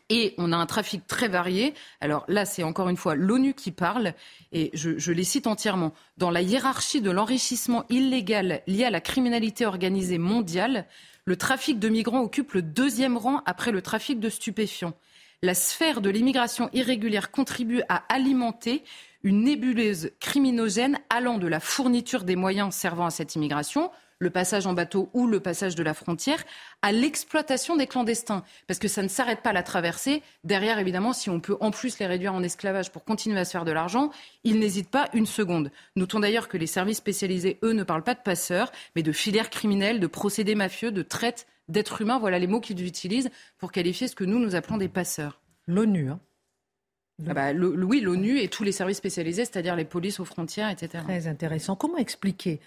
Et on a un trafic très varié. Alors là, c'est encore une fois l'ONU qui parle, et je, je, les cite entièrement. Dans la hiérarchie de l'enrichissement illégal lié à la criminalité organisée mondiale, le trafic de migrants occupe le deuxième rang après le trafic de stupéfiants. La sphère de l'immigration irrégulière contribue à alimenter une nébuleuse criminogène allant de la fourniture des moyens servant à cette immigration, le passage en bateau ou le passage de la frontière, à l'exploitation des clandestins. Parce que ça ne s'arrête pas à la traversée. Derrière, évidemment, si on peut en plus les réduire en esclavage pour continuer à se faire de l'argent, ils n'hésitent pas une seconde. Notons d'ailleurs que les services spécialisés, eux, ne parlent pas de passeurs, mais de filières criminelles, de procédés mafieux, de traite d'êtres humains. Voilà les mots qu'ils utilisent pour qualifier ce que nous, nous appelons des passeurs. L'ONU, hein ah bah, oui, l'ONU et tous les services spécialisés, c'est-à-dire les polices aux frontières, etc. Très intéressant. Comment expliquer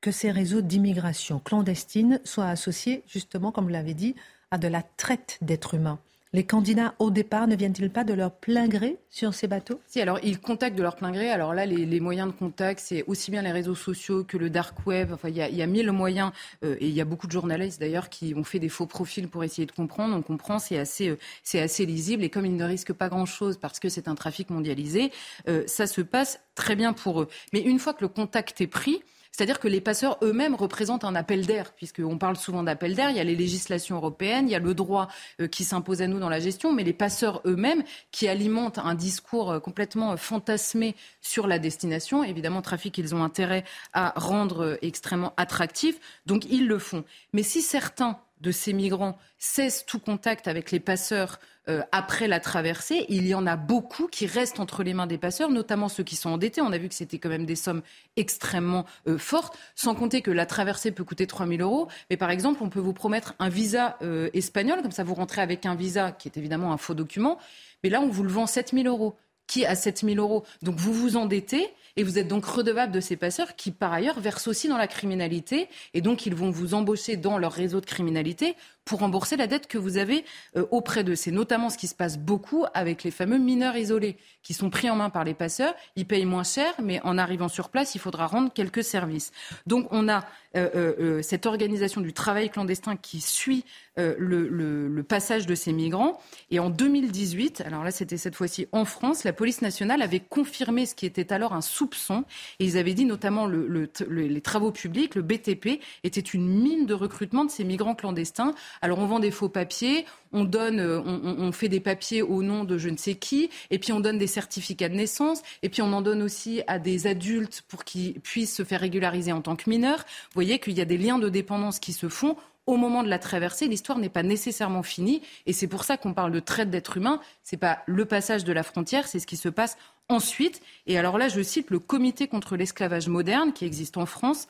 que ces réseaux d'immigration clandestine soient associés, justement, comme vous l'avez dit, à de la traite d'êtres humains. Les candidats au départ ne viennent-ils pas de leur plein gré sur ces bateaux? Si, alors ils contactent de leur plein gré. Alors là, les, moyens de contact, c'est aussi bien les réseaux sociaux que le dark web. Enfin, il y a, mille moyens euh, et il y a beaucoup de journalistes d'ailleurs qui ont fait des faux profils pour essayer de comprendre. On comprend, c'est assez, euh, assez lisible et comme ils ne risquent pas grand-chose parce que c'est un trafic mondialisé, euh, ça se passe très bien pour eux. Mais une fois que le contact est pris, c'est-à-dire que les passeurs eux-mêmes représentent un appel d'air, puisqu'on parle souvent d'appel d'air. Il y a les législations européennes, il y a le droit euh, qui s'impose à nous dans la gestion, mais les passeurs eux-mêmes qui alimentent un discours euh, complètement euh, fantasmé sur la destination. Évidemment, trafic, ils ont intérêt à rendre extrêmement attractif, donc ils le font. Mais si certains de ces migrants cessent tout contact avec les passeurs euh, après la traversée, il y en a beaucoup qui restent entre les mains des passeurs, notamment ceux qui sont endettés. On a vu que c'était quand même des sommes extrêmement euh, fortes, sans compter que la traversée peut coûter 3 000 euros. Mais par exemple, on peut vous promettre un visa euh, espagnol, comme ça vous rentrez avec un visa qui est évidemment un faux document. Mais là, on vous le vend 7 000 euros. Qui a 7 000 euros? Donc vous vous endettez et vous êtes donc redevable de ces passeurs qui, par ailleurs, versent aussi dans la criminalité. Et donc, ils vont vous embaucher dans leur réseau de criminalité pour rembourser la dette que vous avez euh, auprès d'eux. C'est notamment ce qui se passe beaucoup avec les fameux mineurs isolés qui sont pris en main par les passeurs. Ils payent moins cher, mais en arrivant sur place, il faudra rendre quelques services. Donc on a euh, euh, cette organisation du travail clandestin qui suit le, passage de ces migrants. Et en 2018, alors là c'était cette fois-ci en France, la police nationale avait confirmé ce qui était alors un soupçon. Et ils avaient dit notamment le, les travaux publics, le BTP, était une mine de recrutement de ces migrants clandestins alors on vend des faux papiers, on donne, euh, on, fait des papiers au nom de je ne sais qui, et puis on donne des certificats de naissance, et puis on en donne aussi à des adultes pour qu'ils puissent se faire régulariser en tant que mineurs. Vous voyez qu'il y a des liens de dépendance qui se font au moment de la traversée, l'histoire n'est pas nécessairement finie. Et c'est pour ça qu'on parle de traite d'êtres humains. Ce n'est pas le passage de la frontière, c'est ce qui se passe ensuite. Et alors là, je cite le Comité contre l'esclavage moderne qui existe en France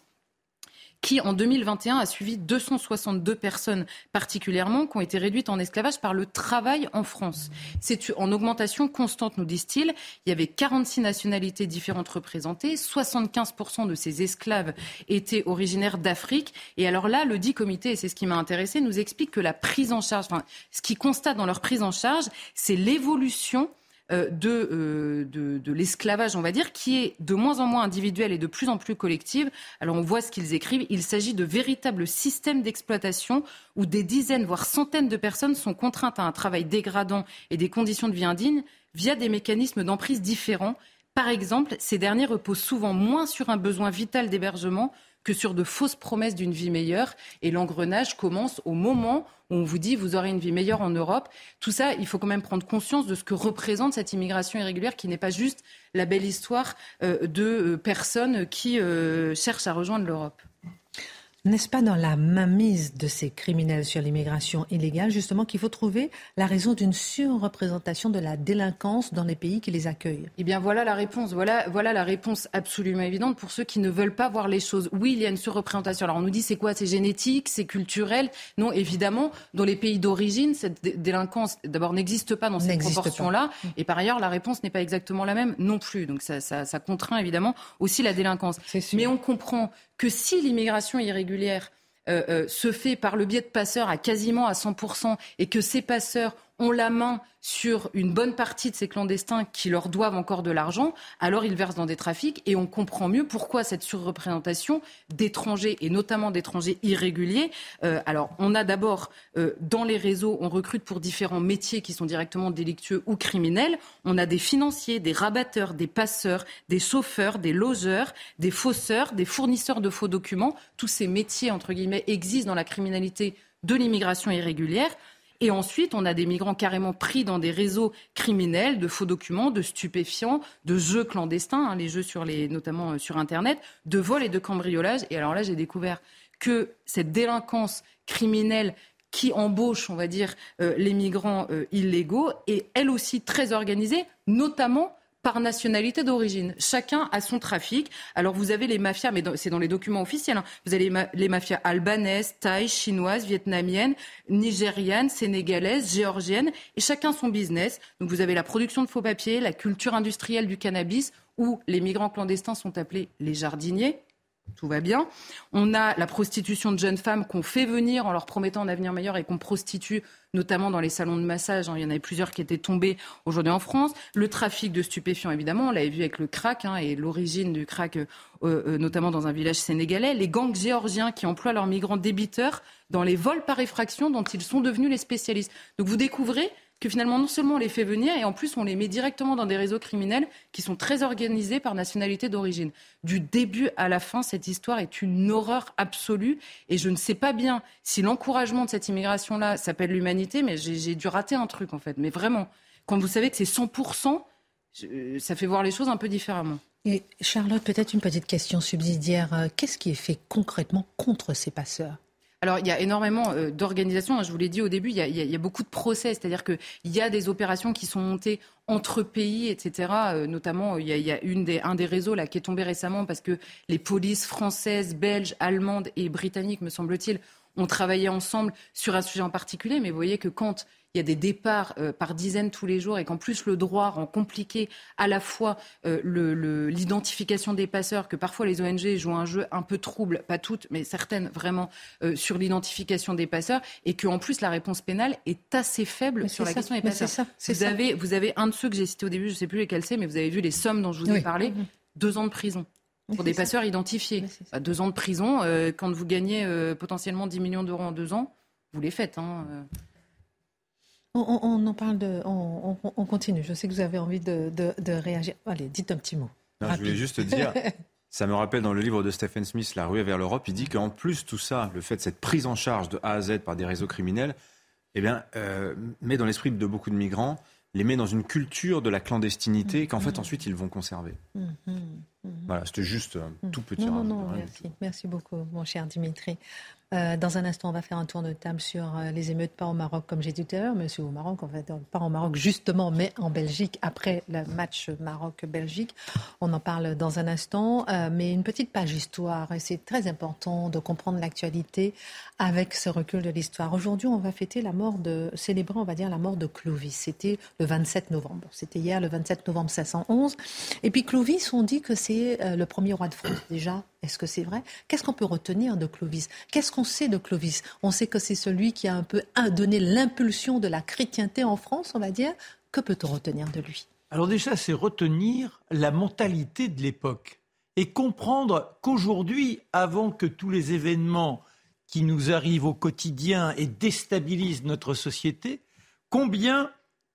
qui en 2021 a suivi 262 personnes particulièrement qui ont été réduites en esclavage par le travail en France. C'est en augmentation constante, nous disent-ils. Il y avait 46 nationalités différentes représentées, 75% de ces esclaves étaient originaires d'Afrique. Et alors là, le dit comité, et c'est ce qui m'a intéressé, nous explique que la prise en charge, enfin, ce qu'ils constatent dans leur prise en charge, c'est l'évolution euh, euh, de, de, l'esclavage, on va dire, qui est de moins en moins individuel et de plus en plus collective. Alors on voit ce qu'ils écrivent. Il s'agit de véritables systèmes d'exploitation où des dizaines, voire centaines de personnes sont contraintes à un travail dégradant et des conditions de vie indignes via des mécanismes d'emprise différents. Par exemple, ces derniers reposent souvent moins sur un besoin vital d'hébergement que sur de fausses promesses d'une vie meilleure. Et l'engrenage commence au moment où on vous dit vous aurez une vie meilleure en Europe. Tout ça, il faut quand même prendre conscience de ce que représente cette immigration irrégulière qui n'est pas juste la belle histoire euh, de euh, personnes qui euh, cherchent à rejoindre l'Europe. N'est-ce pas dans la mainmise de ces criminels sur l'immigration illégale, justement, qu'il faut trouver la raison d'une surreprésentation de la délinquance dans les pays qui les accueillent? Eh bien, voilà la réponse. Voilà, voilà la réponse absolument évidente pour ceux qui ne veulent pas voir les choses. Oui, il y a une surreprésentation. Alors, on nous dit c'est quoi? C'est génétique C'est culturel Non, évidemment, dans les pays d'origine, cette délinquance, d'abord, n'existe pas dans cette proportion-là. Et par ailleurs, la réponse n'est pas exactement la même non plus. Donc, ça, ça, ça contraint évidemment aussi la délinquance. Mais on comprend que si l'immigration irrégulière euh, euh, se fait par le biais de passeurs à quasiment à 100% et que ces passeurs ont la main sur une bonne partie de ces clandestins qui leur doivent encore de l'argent, alors ils versent dans des trafics et on comprend mieux pourquoi cette surreprésentation d'étrangers et notamment d'étrangers irréguliers. Euh, alors on a d'abord euh, dans les réseaux, on recrute pour différents métiers qui sont directement délictueux ou criminels. On a des financiers, des rabatteurs, des passeurs, des chauffeurs, des logeurs, des fausseurs, des fournisseurs de faux documents. Tous ces métiers entre guillemets existent dans la criminalité de l'immigration irrégulière. Et ensuite, on a des migrants carrément pris dans des réseaux criminels de faux documents, de stupéfiants, de jeux clandestins, hein, les jeux notamment euh, sur Internet, de vols et de cambriolage. Et alors là, j'ai découvert que cette délinquance criminelle qui embauche, on va dire, euh, les migrants euh, illégaux est elle aussi très organisée, notamment par nationalité d'origine. Chacun a son trafic. Alors vous avez les mafias, mais c'est dans les documents officiels, hein. vous avez les, mafias albanaises, thaï, chinoises, vietnamiennes, nigérianes, sénégalaises, géorgiennes, et chacun son business. Donc vous avez la production de faux papiers, la culture industrielle du cannabis, où les migrants clandestins sont appelés les jardiniers tout va bien. On a la prostitution de jeunes femmes qu'on fait venir en leur promettant un avenir meilleur et qu'on prostitue, notamment dans les salons de massage. Hein. Il y en avait plusieurs qui étaient tombés aujourd'hui en France. Le trafic de stupéfiants, évidemment, on l'avait vu avec le crack hein, et l'origine du crack, euh, euh, notamment dans un village sénégalais. Les gangs géorgiens qui emploient leurs migrants débiteurs dans les vols par effraction dont ils sont devenus les spécialistes. Donc vous découvrez que finalement, non seulement on les fait venir, et en plus on les met directement dans des réseaux criminels qui sont très organisés par nationalité d'origine. Du début à la fin, cette histoire est une horreur absolue, et je ne sais pas bien si l'encouragement de cette immigration-là s'appelle l'humanité, mais j'ai dû rater un truc en fait. Mais vraiment, quand vous savez que c'est 100%, ça fait voir les choses un peu différemment. Et Charlotte, peut-être une petite question subsidiaire. Euh, qu'est-ce qui est fait concrètement contre ces passeurs? Alors, il y a énormément euh, d'organisations. Hein, je vous l'ai dit au début, il y, a, il y, a, beaucoup de procès. C'est-à-dire qu'il y a des opérations qui sont montées entre pays, etc. Euh, notamment, il y a, un des réseaux qui est tombé récemment parce que les polices françaises, belges, allemandes et britanniques, me semble-t-il, ont travaillé ensemble sur un sujet en particulier. Mais vous voyez que quand il y a des départs euh, par dizaines tous les jours et qu'en plus le droit rend compliqué à la fois euh, l'identification des passeurs, que parfois les ONG jouent un jeu un peu trouble, pas toutes, mais certaines vraiment, euh, sur l'identification des passeurs, et qu'en plus la réponse pénale est assez faible sur la question des passeurs. Ça, vous, Avez, vous avez un de ceux que j'ai cité au début, je ne sais plus lesquels c'est, mais vous avez vu les sommes dont je vous ai parlé, mm-hmm. deux ans de prison pour des passeurs identifiés. Bah, deux ans de prison, quand vous gagnez potentiellement 10 millions d'euros en deux ans, vous les faites. Hein, on, en parle de. On, continue. Je sais que vous avez envie de, réagir. Allez, dites un petit mot. je voulais juste dire. Ça me rappelle dans le livre de Stephen Smith, La rue vers l'Europe, il dit qu'en plus tout ça, le fait de cette prise en charge de A à Z par des réseaux criminels, eh bien, euh, met dans l'esprit de beaucoup de migrants, les met dans une culture de la clandestinité qu'en fait ensuite ils vont conserver. Mm-hmm. Mm-hmm. Voilà, c'était juste un tout petit. Non, non, non, merci. Merci beaucoup, mon cher Dimitri. Euh, dans un instant, on va faire un tour de table sur euh, les émeutes, pas au Maroc, comme j'ai dit tout à l'heure, mais au Maroc, en fait, pas au Maroc justement, mais en Belgique, après le match Maroc-Belgique. On en parle dans un instant, euh, mais une petite page histoire, et c'est très important de comprendre l'actualité avec ce recul de l'histoire. Aujourd'hui, on va fêter la mort de, célébrer, on va dire, la mort de Clovis. C'était le 27 novembre. C'était hier, le 27 novembre 511. Et puis Clovis, on dit que c'est le premier roi de France, déjà est-ce que c'est vrai? Qu'est-ce qu'on peut retenir de Clovis? Qu'est-ce qu'on sait de Clovis? On sait que c'est celui qui a un peu donné l'impulsion de la chrétienté en France, on va dire. Que peut-on retenir de lui? Alors déjà, c'est retenir la mentalité de l'époque et comprendre qu'aujourd'hui, avant que tous les événements qui nous arrivent au quotidien et déstabilisent notre société, combien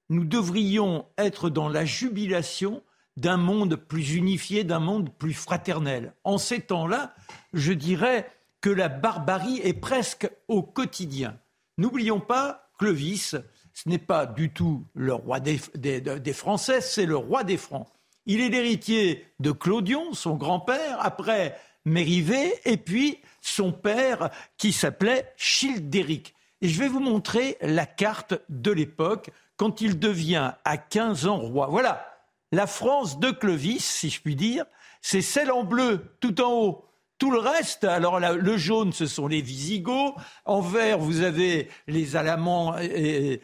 nous devrions être dans la jubilation d'un monde plus unifié, d'un monde plus fraternel. En ces temps-là, je dirais que la barbarie est presque au quotidien. N'oublions pas, Clovis, ce n'est pas du tout le roi des, Français, c'est le roi des Francs. Il est l'héritier de Clodion, son grand-père, après Mérivé, et puis son père qui s'appelait Childéric. Et je vais vous montrer la carte de l'époque quand il devient à 15 ans roi. Voilà, la France de Clovis, si je puis dire, c'est celle en bleu tout en haut. Tout le reste, alors le jaune, ce sont les Visigoths. En vert, vous avez les Alamans. Et,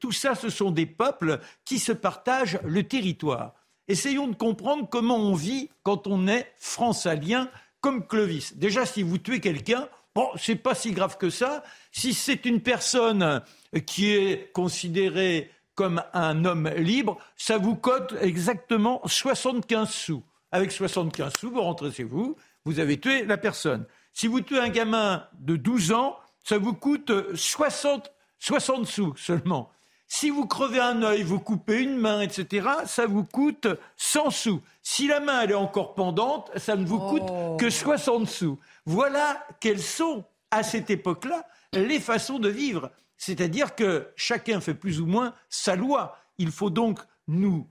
tout ça, ce sont des peuples qui se partagent le territoire. Essayons de comprendre comment on vit quand on est fransalien comme Clovis. Déjà, si vous tuez quelqu'un, bon, c'est pas si grave que ça. Si c'est une personne qui est considérée comme un homme libre, ça vous coûte exactement 75 sous. Avec 75 sous, vous rentrez chez vous, vous avez tué la personne. Si vous tuez un gamin de 12 ans, ça vous coûte 60, 60 sous seulement. Si vous crevez un œil, vous coupez une main, etc., ça vous coûte 100 sous. Si la main elle est encore pendante, ça ne vous coûte oh. que 60 sous. Voilà quelles sont, à cette époque-là, les façons de vivre. C'est-à-dire que chacun fait plus ou moins sa loi. Il faut donc nous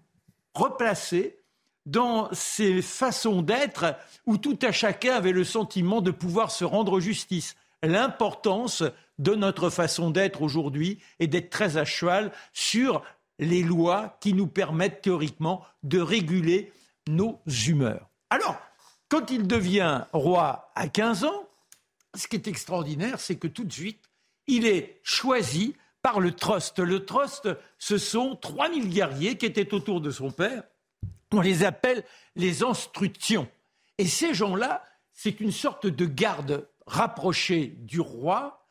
replacer dans ces façons d'être où tout à chacun avait le sentiment de pouvoir se rendre justice. L'importance de notre façon d'être aujourd'hui est d'être très à cheval sur les lois qui nous permettent théoriquement de réguler nos humeurs. Alors, quand il devient roi à 15 ans, ce qui est extraordinaire, c'est que tout de suite, il est choisi par le trust. Le trust, ce sont 3000 guerriers qui étaient autour de son père. On les appelle les instructions. Et ces gens-là, c'est une sorte de garde rapproché du roi.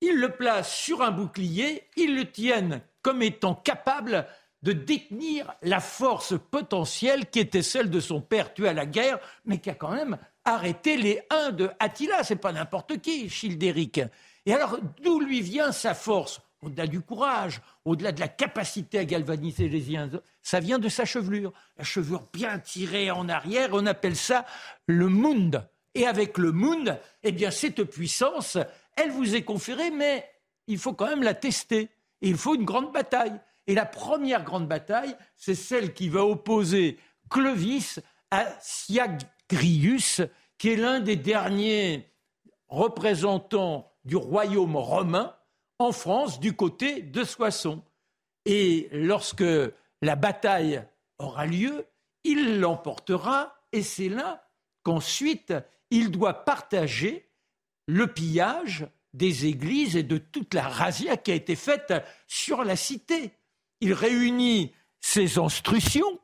Ils le placent sur un bouclier, ils le tiennent comme étant capable de détenir la force potentielle qui était celle de son père tué à la guerre, mais qui a quand même arrêté les uns de Attila. C'est pas n'importe qui, Childéric. Et alors, d'où lui vient sa force? Au-delà du courage, au-delà de la capacité à galvaniser les uns, ça vient de sa chevelure. La chevelure bien tirée en arrière, on appelle ça le mund. Et avec le mund, eh bien, cette puissance, elle vous est conférée, mais il faut quand même la tester. Et il faut une grande bataille. Et la première grande bataille, c'est celle qui va opposer Clovis à Siagrius, qui est l'un des derniers représentants du royaume romain en France du côté de Soissons. Et lorsque la bataille aura lieu, il l'emportera et c'est là qu'ensuite il doit partager le pillage des églises et de toute la razzia qui a été faite sur la cité. Il réunit ses instructions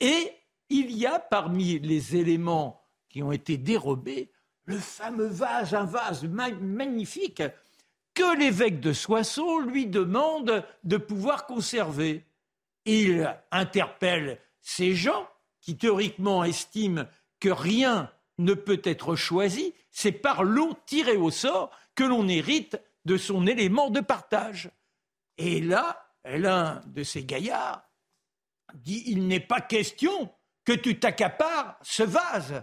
et il y a parmi les éléments qui ont été dérobés le fameux vase, un vase magnifique que l'évêque de Soissons lui demande de pouvoir conserver. Il interpelle ces gens qui théoriquement estiment que rien ne peut être choisi, c'est par l'eau tirée au sort que l'on hérite de son élément de partage. Et là, l'un de ces gaillards dit Il n'est pas question que tu t'accapares ce vase.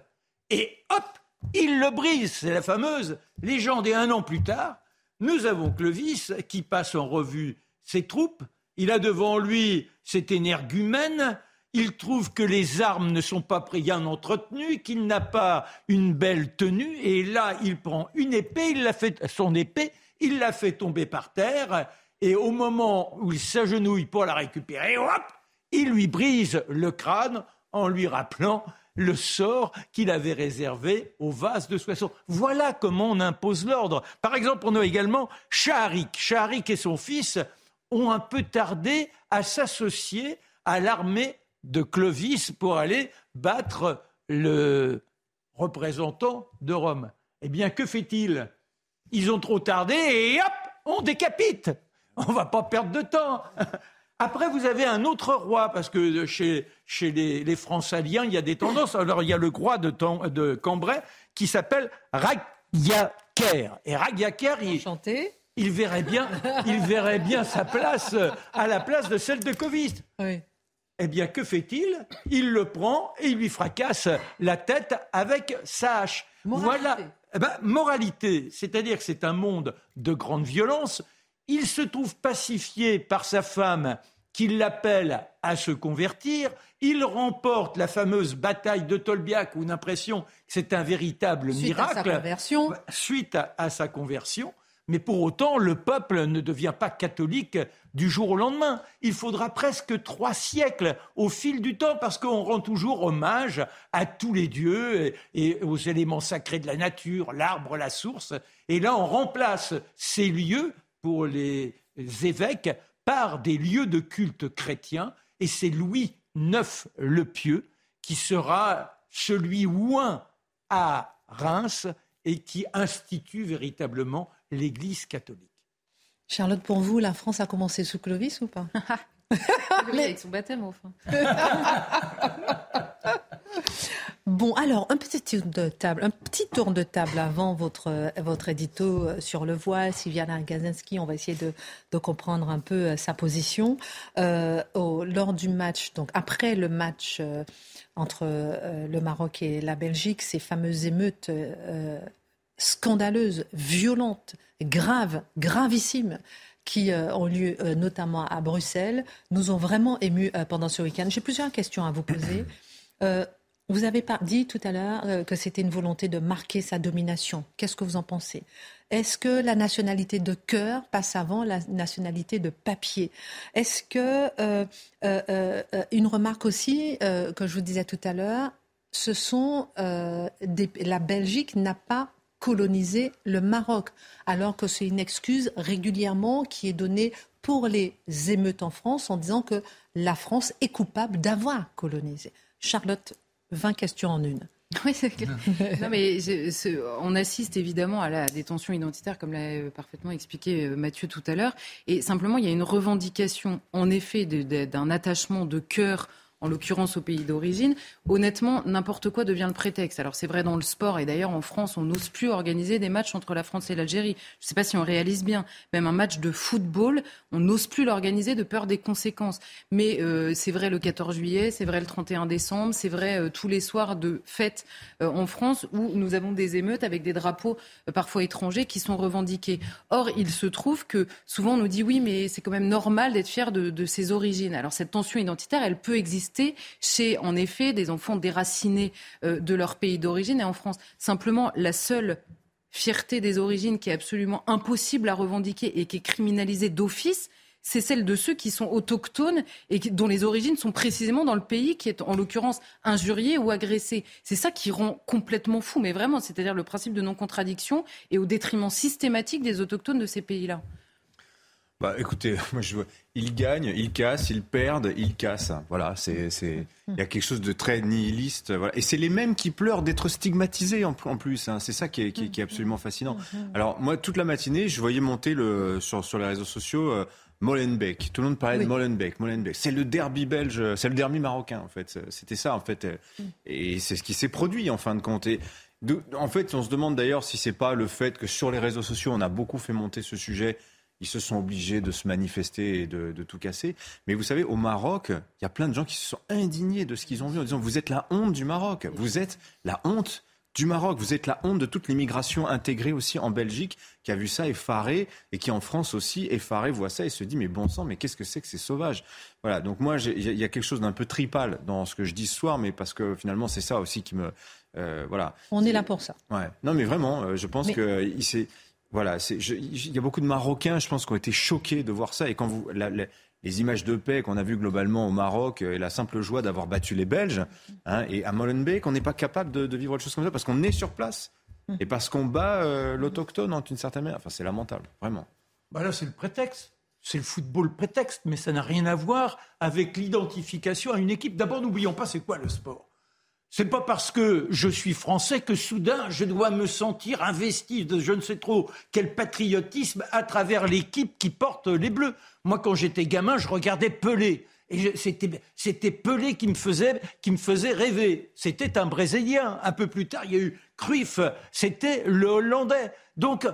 Et hop, il le brise. C'est la fameuse légende. Et un an plus tard, nous avons Clovis qui passe en revue ses troupes. Il a devant lui cet énergumène il trouve que les armes ne sont pas bien entretenues, qu'il n'a pas une belle tenue, et là, il prend une épée, il la fait, son épée, il la fait tomber par terre, et au moment où il s'agenouille pour la récupérer, hop, il lui brise le crâne en lui rappelant le sort qu'il avait réservé au vase de Soissons. Voilà comment on impose l'ordre. Par exemple, on a également Chaharik. Chaharik et son fils ont un peu tardé à s'associer à l'armée de Clovis pour aller battre le représentant de Rome. Eh bien, que fait-il? Ils ont trop tardé et hop, on décapite. On va pas perdre de temps. Après, vous avez un autre roi, parce que chez, chez les, les Francaliens, il y a des tendances. Alors, il y a le roi de, de Cambrai qui s'appelle Ragiaker. Et Ragiaker, il, il, verrait bien, il verrait bien sa place à la place de celle de Covid. Oui. Eh bien, que fait-il? Il le prend et il lui fracasse la tête avec sa hache. Moralité. Voilà. Eh ben, moralité, c'est-à-dire que c'est un monde de grande violence. Il se trouve pacifié par sa femme qui l'appelle à se convertir. Il remporte la fameuse bataille de Tolbiac, où on a l'impression que c'est un véritable Suite miracle. À sa conversion. Suite à sa conversion. Mais pour autant, le peuple ne devient pas catholique du jour au lendemain. Il faudra presque trois siècles au fil du temps parce qu'on rend toujours hommage à tous les dieux et, aux éléments sacrés de la nature, l'arbre, la source. Et là, on remplace ces lieux pour les évêques par des lieux de culte chrétien. Et c'est Louis IX le Pieux qui sera celui ouin à Reims et qui institue véritablement l'Église catholique. Charlotte, pour vous, la France a commencé sous Clovis ou pas Avec son baptême, enfin. Bon, alors, un petit tour de table, un petit tour de table avant votre, votre édito euh, sur le voile. Sylviana Gazinski, on va essayer de, comprendre un peu euh, sa position. Euh, lors du match, donc après le match euh, entre euh, le Maroc et la Belgique, ces fameuses émeutes euh, scandaleuses, violentes, graves, gravissimes qui euh, ont lieu euh, notamment à Bruxelles, nous ont vraiment émus euh, pendant ce week-end. J'ai plusieurs questions à vous poser. Vous avez dit tout à l'heure que c'était une volonté de marquer sa domination. Qu'est-ce que vous en pensez? Est-ce que la nationalité de cœur passe avant la nationalité de papier? Est-ce que une remarque aussi que je vous disais tout à l'heure, ce sont la Belgique n'a pas coloniser le Maroc, alors que c'est une excuse régulièrement qui est donnée pour les émeutes en France en disant que la France est coupable d'avoir colonisé. Charlotte, 20 questions en une. Oui, c'est non, mais on assiste évidemment à la détention identitaire, comme l'a euh, parfaitement expliqué euh, Mathieu tout à l'heure. Et simplement, il y a une revendication, en effet, d'un attachement de cœur en l'occurrence au pays d'origine, honnêtement, n'importe quoi devient le prétexte. Alors c'est vrai dans le sport, et d'ailleurs en France, on n'ose plus organiser des matchs entre la France et l'Algérie. Je ne sais pas si on réalise bien. Même un match de football, on n'ose plus l'organiser de peur des conséquences. Mais euh, c'est vrai le 14 juillet, c'est vrai le 31 décembre, c'est vrai euh, tous les soirs de fêtes euh, en France où nous avons des émeutes avec des drapeaux parfois étrangers qui sont revendiqués. Or, il se trouve que souvent on nous dit oui, mais c'est quand même normal d'être fier de, de ses origines. Alors cette tension identitaire, elle peut exister chez, en effet, des enfants déracinés euh, de leur pays d'origine et en France. Simplement, la seule fierté des origines qui est absolument impossible à revendiquer et qui est criminalisée d'office, c'est celle de ceux qui sont autochtones et dont les origines sont précisément dans le pays qui est en l'occurrence injurié ou agressé. C'est ça qui rend complètement fou, mais vraiment, c'est-à-dire le principe de non-contradiction et au détriment systématique des autochtones de ces pays-là. Bah, écoutez, moi je vois, ils gagnent, ils cassent, ils perdent, ils cassent. Voilà, c'est, c'est, il y a quelque chose de très nihiliste. Voilà. Et c'est les mêmes qui pleurent d'être stigmatisés en, plus. Hein. C'est ça qui est, qui, est, absolument fascinant. Alors moi, toute la matinée, je voyais monter le, sur, sur les réseaux sociaux. Euh, Molenbeek. Tout le monde parlait de Molenbeek. Molenbeek. C'est le derby belge, c'est le derby marocain en fait. C'était ça en fait. Et c'est ce qui s'est produit en fin de compte. Et en fait, on se demande d'ailleurs si c'est pas le fait que sur les réseaux sociaux, on a beaucoup fait monter ce sujet ils se sont obligés de se manifester et de, tout casser. Mais vous savez, au Maroc, il y a plein de gens qui se sont indignés de ce qu'ils ont vu en disant Vous êtes la honte du Maroc, vous êtes la honte du Maroc, vous êtes la honte de toute l'immigration intégrée aussi en Belgique, qui a vu ça effaré et qui en France aussi effaré voit ça et se dit Mais bon sang, mais qu'est-ce que c'est que c'est sauvage Voilà, donc moi, il y a quelque chose d'un peu tripal dans ce que je dis ce soir, mais parce que finalement, c'est ça aussi qui me. Euh, voilà. On est là pour ça. Ouais. Non, mais vraiment, euh, je pense que il s'est voilà, il y a beaucoup de Marocains, je pense, qui ont été choqués de voir ça. Et quand vous, les images de paix qu'on a vues globalement au Maroc euh, et la simple joie d'avoir battu les Belges, hein, et à Molenbeek, on n'est pas capable de, vivre autre chose comme ça parce qu'on est sur place et parce qu'on bat euh, l'autochtone en une certaine manière. Enfin, c'est lamentable, vraiment. Bah là, c'est le prétexte. C'est le football prétexte, mais ça n'a rien à voir avec l'identification à une équipe. D'abord, n'oublions pas, c'est quoi le sport? C'est pas parce que je suis français que soudain je dois me sentir investi de je ne sais trop quel patriotisme à travers l'équipe qui porte les Bleus. Moi, quand j'étais gamin, je regardais Pelé. Et c'était Pelé qui me faisait, qui me faisait rêver. C'était un Brésilien. Un peu plus tard, il y a eu Cruyff. C'était le Hollandais. Donc, euh,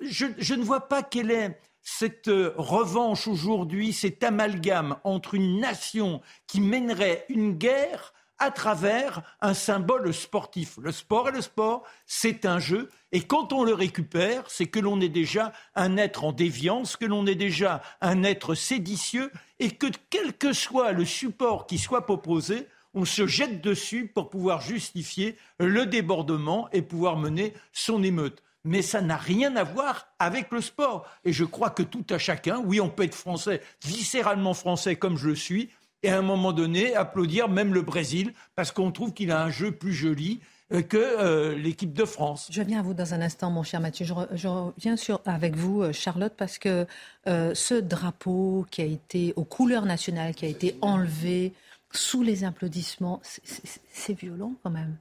je, je ne vois pas quelle est cette euh, revanche aujourd'hui, cet amalgame entre une nation qui mènerait une guerre à travers un symbole sportif. Le sport et le sport, c'est un jeu. Et quand on le récupère, c'est que l'on est déjà un être en déviance, que l'on est déjà un être séditieux, et que quel que soit le support qui soit proposé, on se jette dessus pour pouvoir justifier le débordement et pouvoir mener son émeute. Mais ça n'a rien à voir avec le sport. Et je crois que tout à chacun, oui, on peut être français, viscéralement français comme je le suis, et à un moment donné applaudir même le Brésil parce qu'on trouve qu'il a un jeu plus joli euh, que euh, l'équipe de France. Je viens à vous dans un instant, mon cher Mathieu. Je, reviens sur, avec vous, euh, Charlotte, parce que ce drapeau qui a été aux couleurs nationales, qui a été enlevé sous les applaudissements, c'est violent quand même.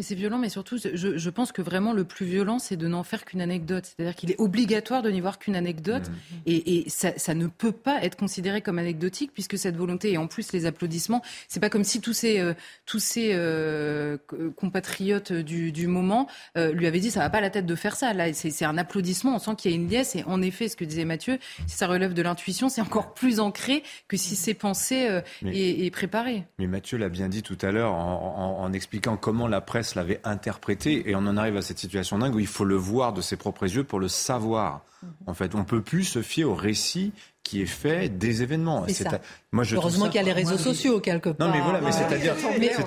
C'est violent, mais surtout, je, je, pense que vraiment le plus violent, c'est de n'en faire qu'une anecdote. C'est-à-dire qu'il est obligatoire de n'y voir qu'une anecdote, mmh. et, et ça, ça, ne peut pas être considéré comme anecdotique, puisque cette volonté, et en plus les applaudissements, c'est pas comme si tous ces, euh, tous ces euh, compatriotes du, du moment euh, lui avaient dit ça va pas la tête de faire ça. Là, c'est un applaudissement, on sent qu'il y a une liesse, et en effet, ce que disait Mathieu, si ça relève de l'intuition, c'est encore plus ancré que si c'est pensé et, et, préparé. Mais Mathieu l'a bien dit tout à l'heure en, en, en expliquant comment la presse l'avait interprété et on en arrive à cette situation dingue où il faut le voir de ses propres yeux pour le savoir. En fait, on peut plus se fier au récit qui est fait des événements. Moi, je Heureusement qu'il y a les réseaux sociaux quelque part. Non, mais voilà, mais c'est-à-dire,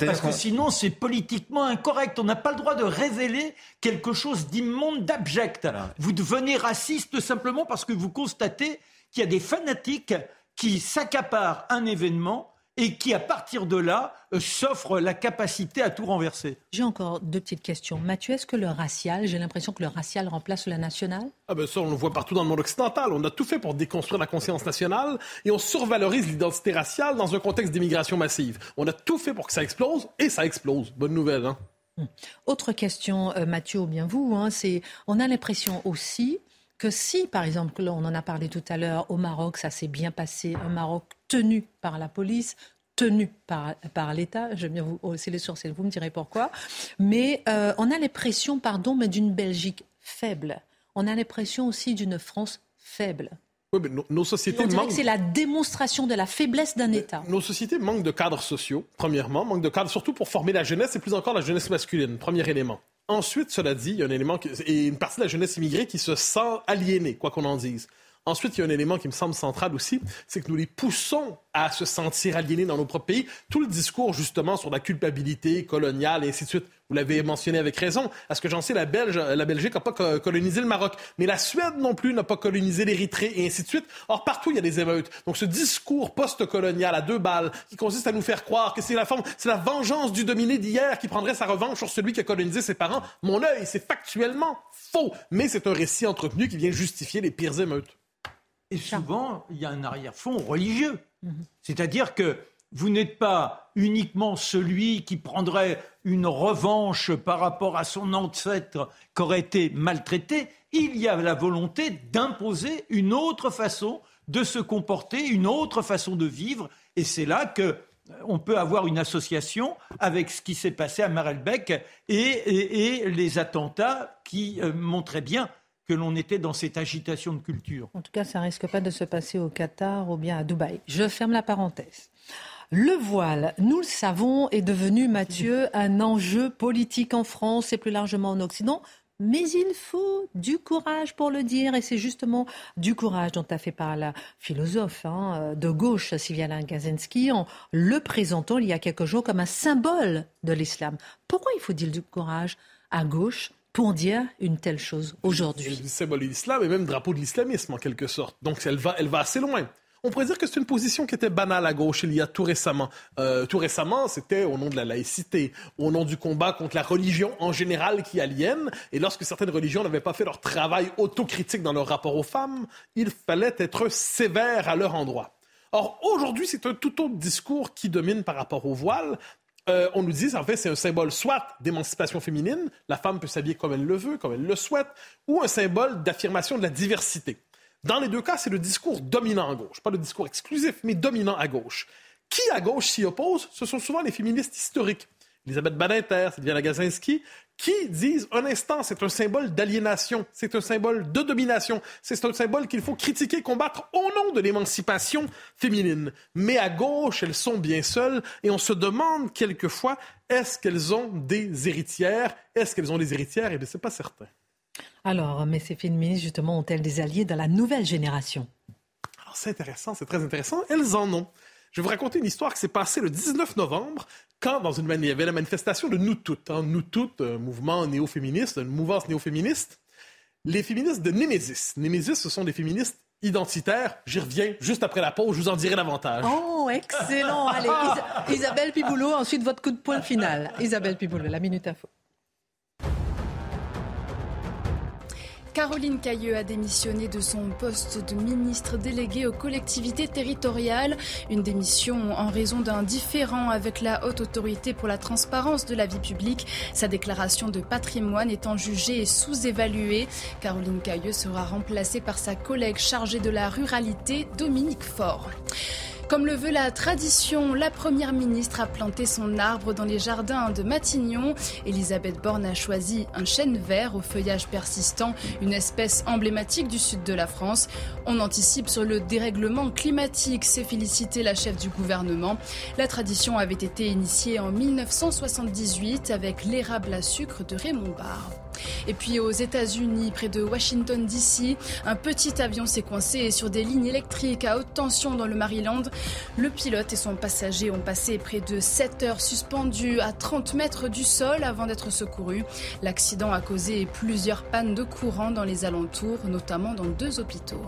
parce que sinon c'est politiquement incorrect. On n'a pas le droit de révéler quelque chose d'immonde, d'abject. Vous devenez raciste simplement parce que vous constatez qu'il y a des fanatiques qui s'accaparent un événement et qui, à partir de là, euh, s'offre la capacité à tout renverser. J'ai encore deux petites questions. Mathieu, est-ce que le racial, j'ai l'impression que le racial remplace la nationale? Ah ben ça, on le voit partout dans le monde occidental. On a tout fait pour déconstruire la conscience nationale et on survalorise l'identité raciale dans un contexte d'immigration massive. On a tout fait pour que ça explose et ça explose. Bonne nouvelle, hein Hum. Autre question, euh, Mathieu, ou bien vous, hein, c'est on a l'impression aussi que si, par exemple, on en a parlé tout à l'heure, au Maroc, ça s'est bien passé, un Maroc tenu par la police, tenu par, par l'État, vais bien vous hausser les sourcils, vous me direz pourquoi, mais euh, on a l'impression, pardon, mais d'une Belgique faible. On a l'impression aussi d'une France faible. Oui, mais nos, sociétés manquent... C'est la démonstration de la faiblesse d'un État. Nos sociétés manquent de cadres sociaux, premièrement, manquent de cadres surtout pour former la jeunesse et plus encore la jeunesse masculine, premier élément. Ensuite, cela dit, il y a un élément et une partie de la jeunesse immigrée qui se sent aliénée, quoi qu'on en dise. Ensuite, il y a un élément qui me semble central aussi, c'est que nous les poussons à se sentir aliénés dans nos propres pays. Tout le discours, justement, sur la culpabilité coloniale et ainsi de suite, vous l'avez mentionné avec raison. À ce que j'en sais, la, Belgique n'a pas colonisé le Maroc, mais la Suède non plus n'a pas colonisé l'Érythrée et ainsi de suite. Or, partout, il y a des émeutes. Donc, ce discours post-colonial à deux balles qui consiste à nous faire croire que c'est la c'est la vengeance du dominé d'hier qui prendrait sa revanche sur celui qui a colonisé ses parents. Mon œil, c'est factuellement faux, mais c'est un récit entretenu qui vient justifier les pires émeutes. Et souvent, il y a un arrière-fond religieux. C'est-à-dire que vous n'êtes pas uniquement celui qui prendrait une revanche par rapport à son ancêtre qui aurait été maltraité, il y a la volonté d'imposer une autre façon de se comporter, une autre façon de vivre. Et c'est là que on peut avoir une association avec ce qui s'est passé à Marelbeck et, les attentats qui euh, montraient bien que l'on était dans cette agitation de culture. En tout cas, ça risque pas de se passer au Qatar ou bien à Dubaï. Je ferme la parenthèse. Le voile, nous le savons, est devenu, Mathieu, un enjeu politique en France et plus largement en Occident. Mais il faut du courage pour le dire, et c'est justement du courage dont a fait part la philosophe hein, de gauche, Siviana Gazinski, en le présentant il y a quelques jours comme un symbole de l'islam. Pourquoi il faut dire du courage à gauche pour dire une telle chose aujourd'hui. C'est symbole de l'islam et même drapeau de l'islamisme en quelque sorte. Donc elle va, elle va assez loin. On pourrait dire que c'est une position qui était banale à gauche il y a tout récemment. Euh, tout récemment, c'était au nom de la laïcité, au nom du combat contre la religion en général qui aliène. Et lorsque certaines religions n'avaient pas fait leur travail autocritique dans leur rapport aux femmes, il fallait être sévère à leur endroit. Or, aujourd'hui, c'est un tout autre discours qui domine par rapport au voile, euh, on nous dit, en fait, c'est un symbole soit d'émancipation féminine, la femme peut s'habiller comme elle le veut, comme elle le souhaite, ou un symbole d'affirmation de la diversité. Dans les deux cas, c'est le discours dominant à gauche, pas le discours exclusif, mais dominant à gauche. Qui à gauche s'y oppose Ce sont souvent les féministes historiques. Elisabeth Badinter, Sylvia Gazinski, qui disent un instant, c'est un symbole d'aliénation, c'est un symbole de domination, c'est un symbole qu'il faut critiquer, combattre au nom de l'émancipation féminine. Mais à gauche, elles sont bien seules et on se demande quelquefois, est-ce qu'elles ont des héritières? Est-ce qu'elles ont des héritières? Eh bien, c'est pas certain. Alors, mais ces féministes, justement, ont-elles des alliés dans la nouvelle génération? Alors, c'est intéressant, c'est très intéressant. Elles en ont. Je vais vous raconter une histoire qui s'est passée le 19 novembre, quand dans une il y avait la manifestation de Nous Toutes. Hein. Nous Toutes, un mouvement néo-féministe, une mouvance néo-féministe. Les féministes de Némésis. Némésis, ce sont des féministes identitaires. J'y reviens juste après la pause, je vous en dirai davantage. Oh, excellent. Allez, Isabelle Piboulot, ensuite votre coup de poing final. Isabelle Piboulot, la Minute Info. Caroline Cailleux a démissionné de son poste de ministre délégué aux collectivités territoriales. Une démission en raison d'un différend avec la haute autorité pour la transparence de la vie publique. Sa déclaration de patrimoine étant jugée sous-évaluée. Caroline Cailleux sera remplacée par sa collègue chargée de la ruralité, Dominique Faure. Comme le veut la tradition, la Première ministre a planté son arbre dans les jardins de Matignon. Elisabeth Borne a choisi un chêne vert au feuillage persistant, une espèce emblématique du sud de la France. On anticipe sur le dérèglement climatique, s'est félicité la chef du gouvernement. La tradition avait été initiée en 1978 avec l'érable à sucre de Raymond Barre. Et puis aux États-Unis, près de Washington DC, un petit avion s'est coincé sur des lignes électriques à haute tension dans le Maryland. Le pilote et son passager ont passé près de 7 heures suspendus à 30 mètres du sol avant d'être secourus. L'accident a causé plusieurs pannes de courant dans les alentours, notamment dans deux hôpitaux.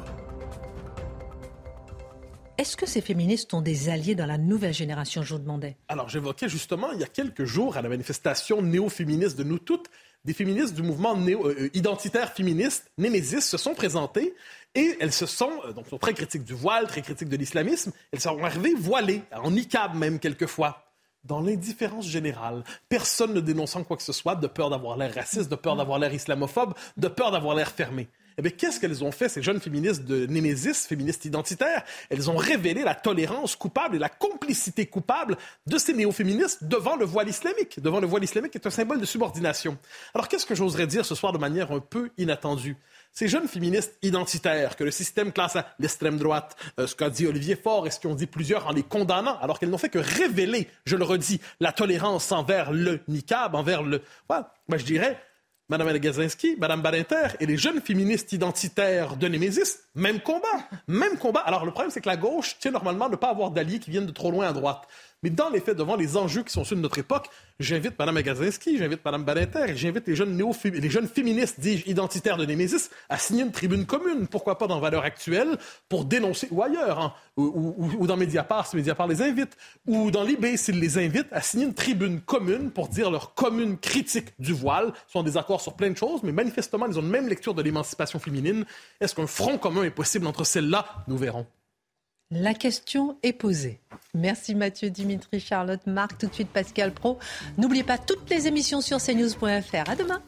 Est-ce que ces féministes ont des alliés dans la nouvelle génération, je vous demandais? Alors, j'évoquais justement il y a quelques jours à la manifestation néo-féministe de Nous Toutes, des féministes du mouvement euh, identitaire féministe, Némésis, se sont présentées et elles se sont, euh, donc, sont très critiques du voile, très critiques de l'islamisme. Elles sont arrivées voilées, en niqab même quelquefois. dans l'indifférence générale, personne ne dénonçant quoi que ce soit, de peur d'avoir l'air raciste, de peur d'avoir l'air islamophobe, de peur d'avoir l'air fermé. Eh bien, qu'est-ce qu'elles ont fait, ces jeunes féministes de Némésis, féministes identitaires? Elles ont révélé la tolérance coupable et la complicité coupable de ces néo-féministes devant le voile islamique, devant le voile islamique qui est un symbole de subordination. Alors, qu'est-ce que j'oserais dire ce soir de manière un peu inattendue? Ces jeunes féministes identitaires que le système classe à l'extrême droite, euh, ce qu'a dit Olivier Faure et ce qu'ont dit plusieurs en les condamnant, alors qu'elles n'ont fait que révéler, je le redis, la tolérance envers le niqab, envers le... Voilà. Moi, je dirais, Mme Gazinski, Mme Badinter et les jeunes féministes identitaires de Némésis, même combat, même combat. Alors le problème, c'est que la gauche tient normalement à ne pas avoir d'alliés qui viennent de trop loin à droite. Mais dans les faits, devant les enjeux qui sont ceux de notre époque, j'invite Mme Magazinski, j'invite Mme Badinter et j'invite les jeunes, les jeunes féministes, dis identitaires de Némésis, à signer une tribune commune. Pourquoi pas dans Valeurs Actuelles, pour dénoncer, ou ailleurs, hein, ou, dans Mediapart, si Mediapart les invite, ou dans l'IB, s'ils les invitent, à signer une tribune commune pour dire leur commune critique du voile. Ils sont en désaccord sur plein de choses, mais manifestement, ils ont une même lecture de l'émancipation féminine. Est-ce qu'un front commun est possible entre celles-là? Nous verrons. La question est posée. Merci Mathieu, Dimitri, Charlotte, Marc, tout de suite Pascal Pro. N'oubliez pas toutes les émissions sur cnews.fr. À demain.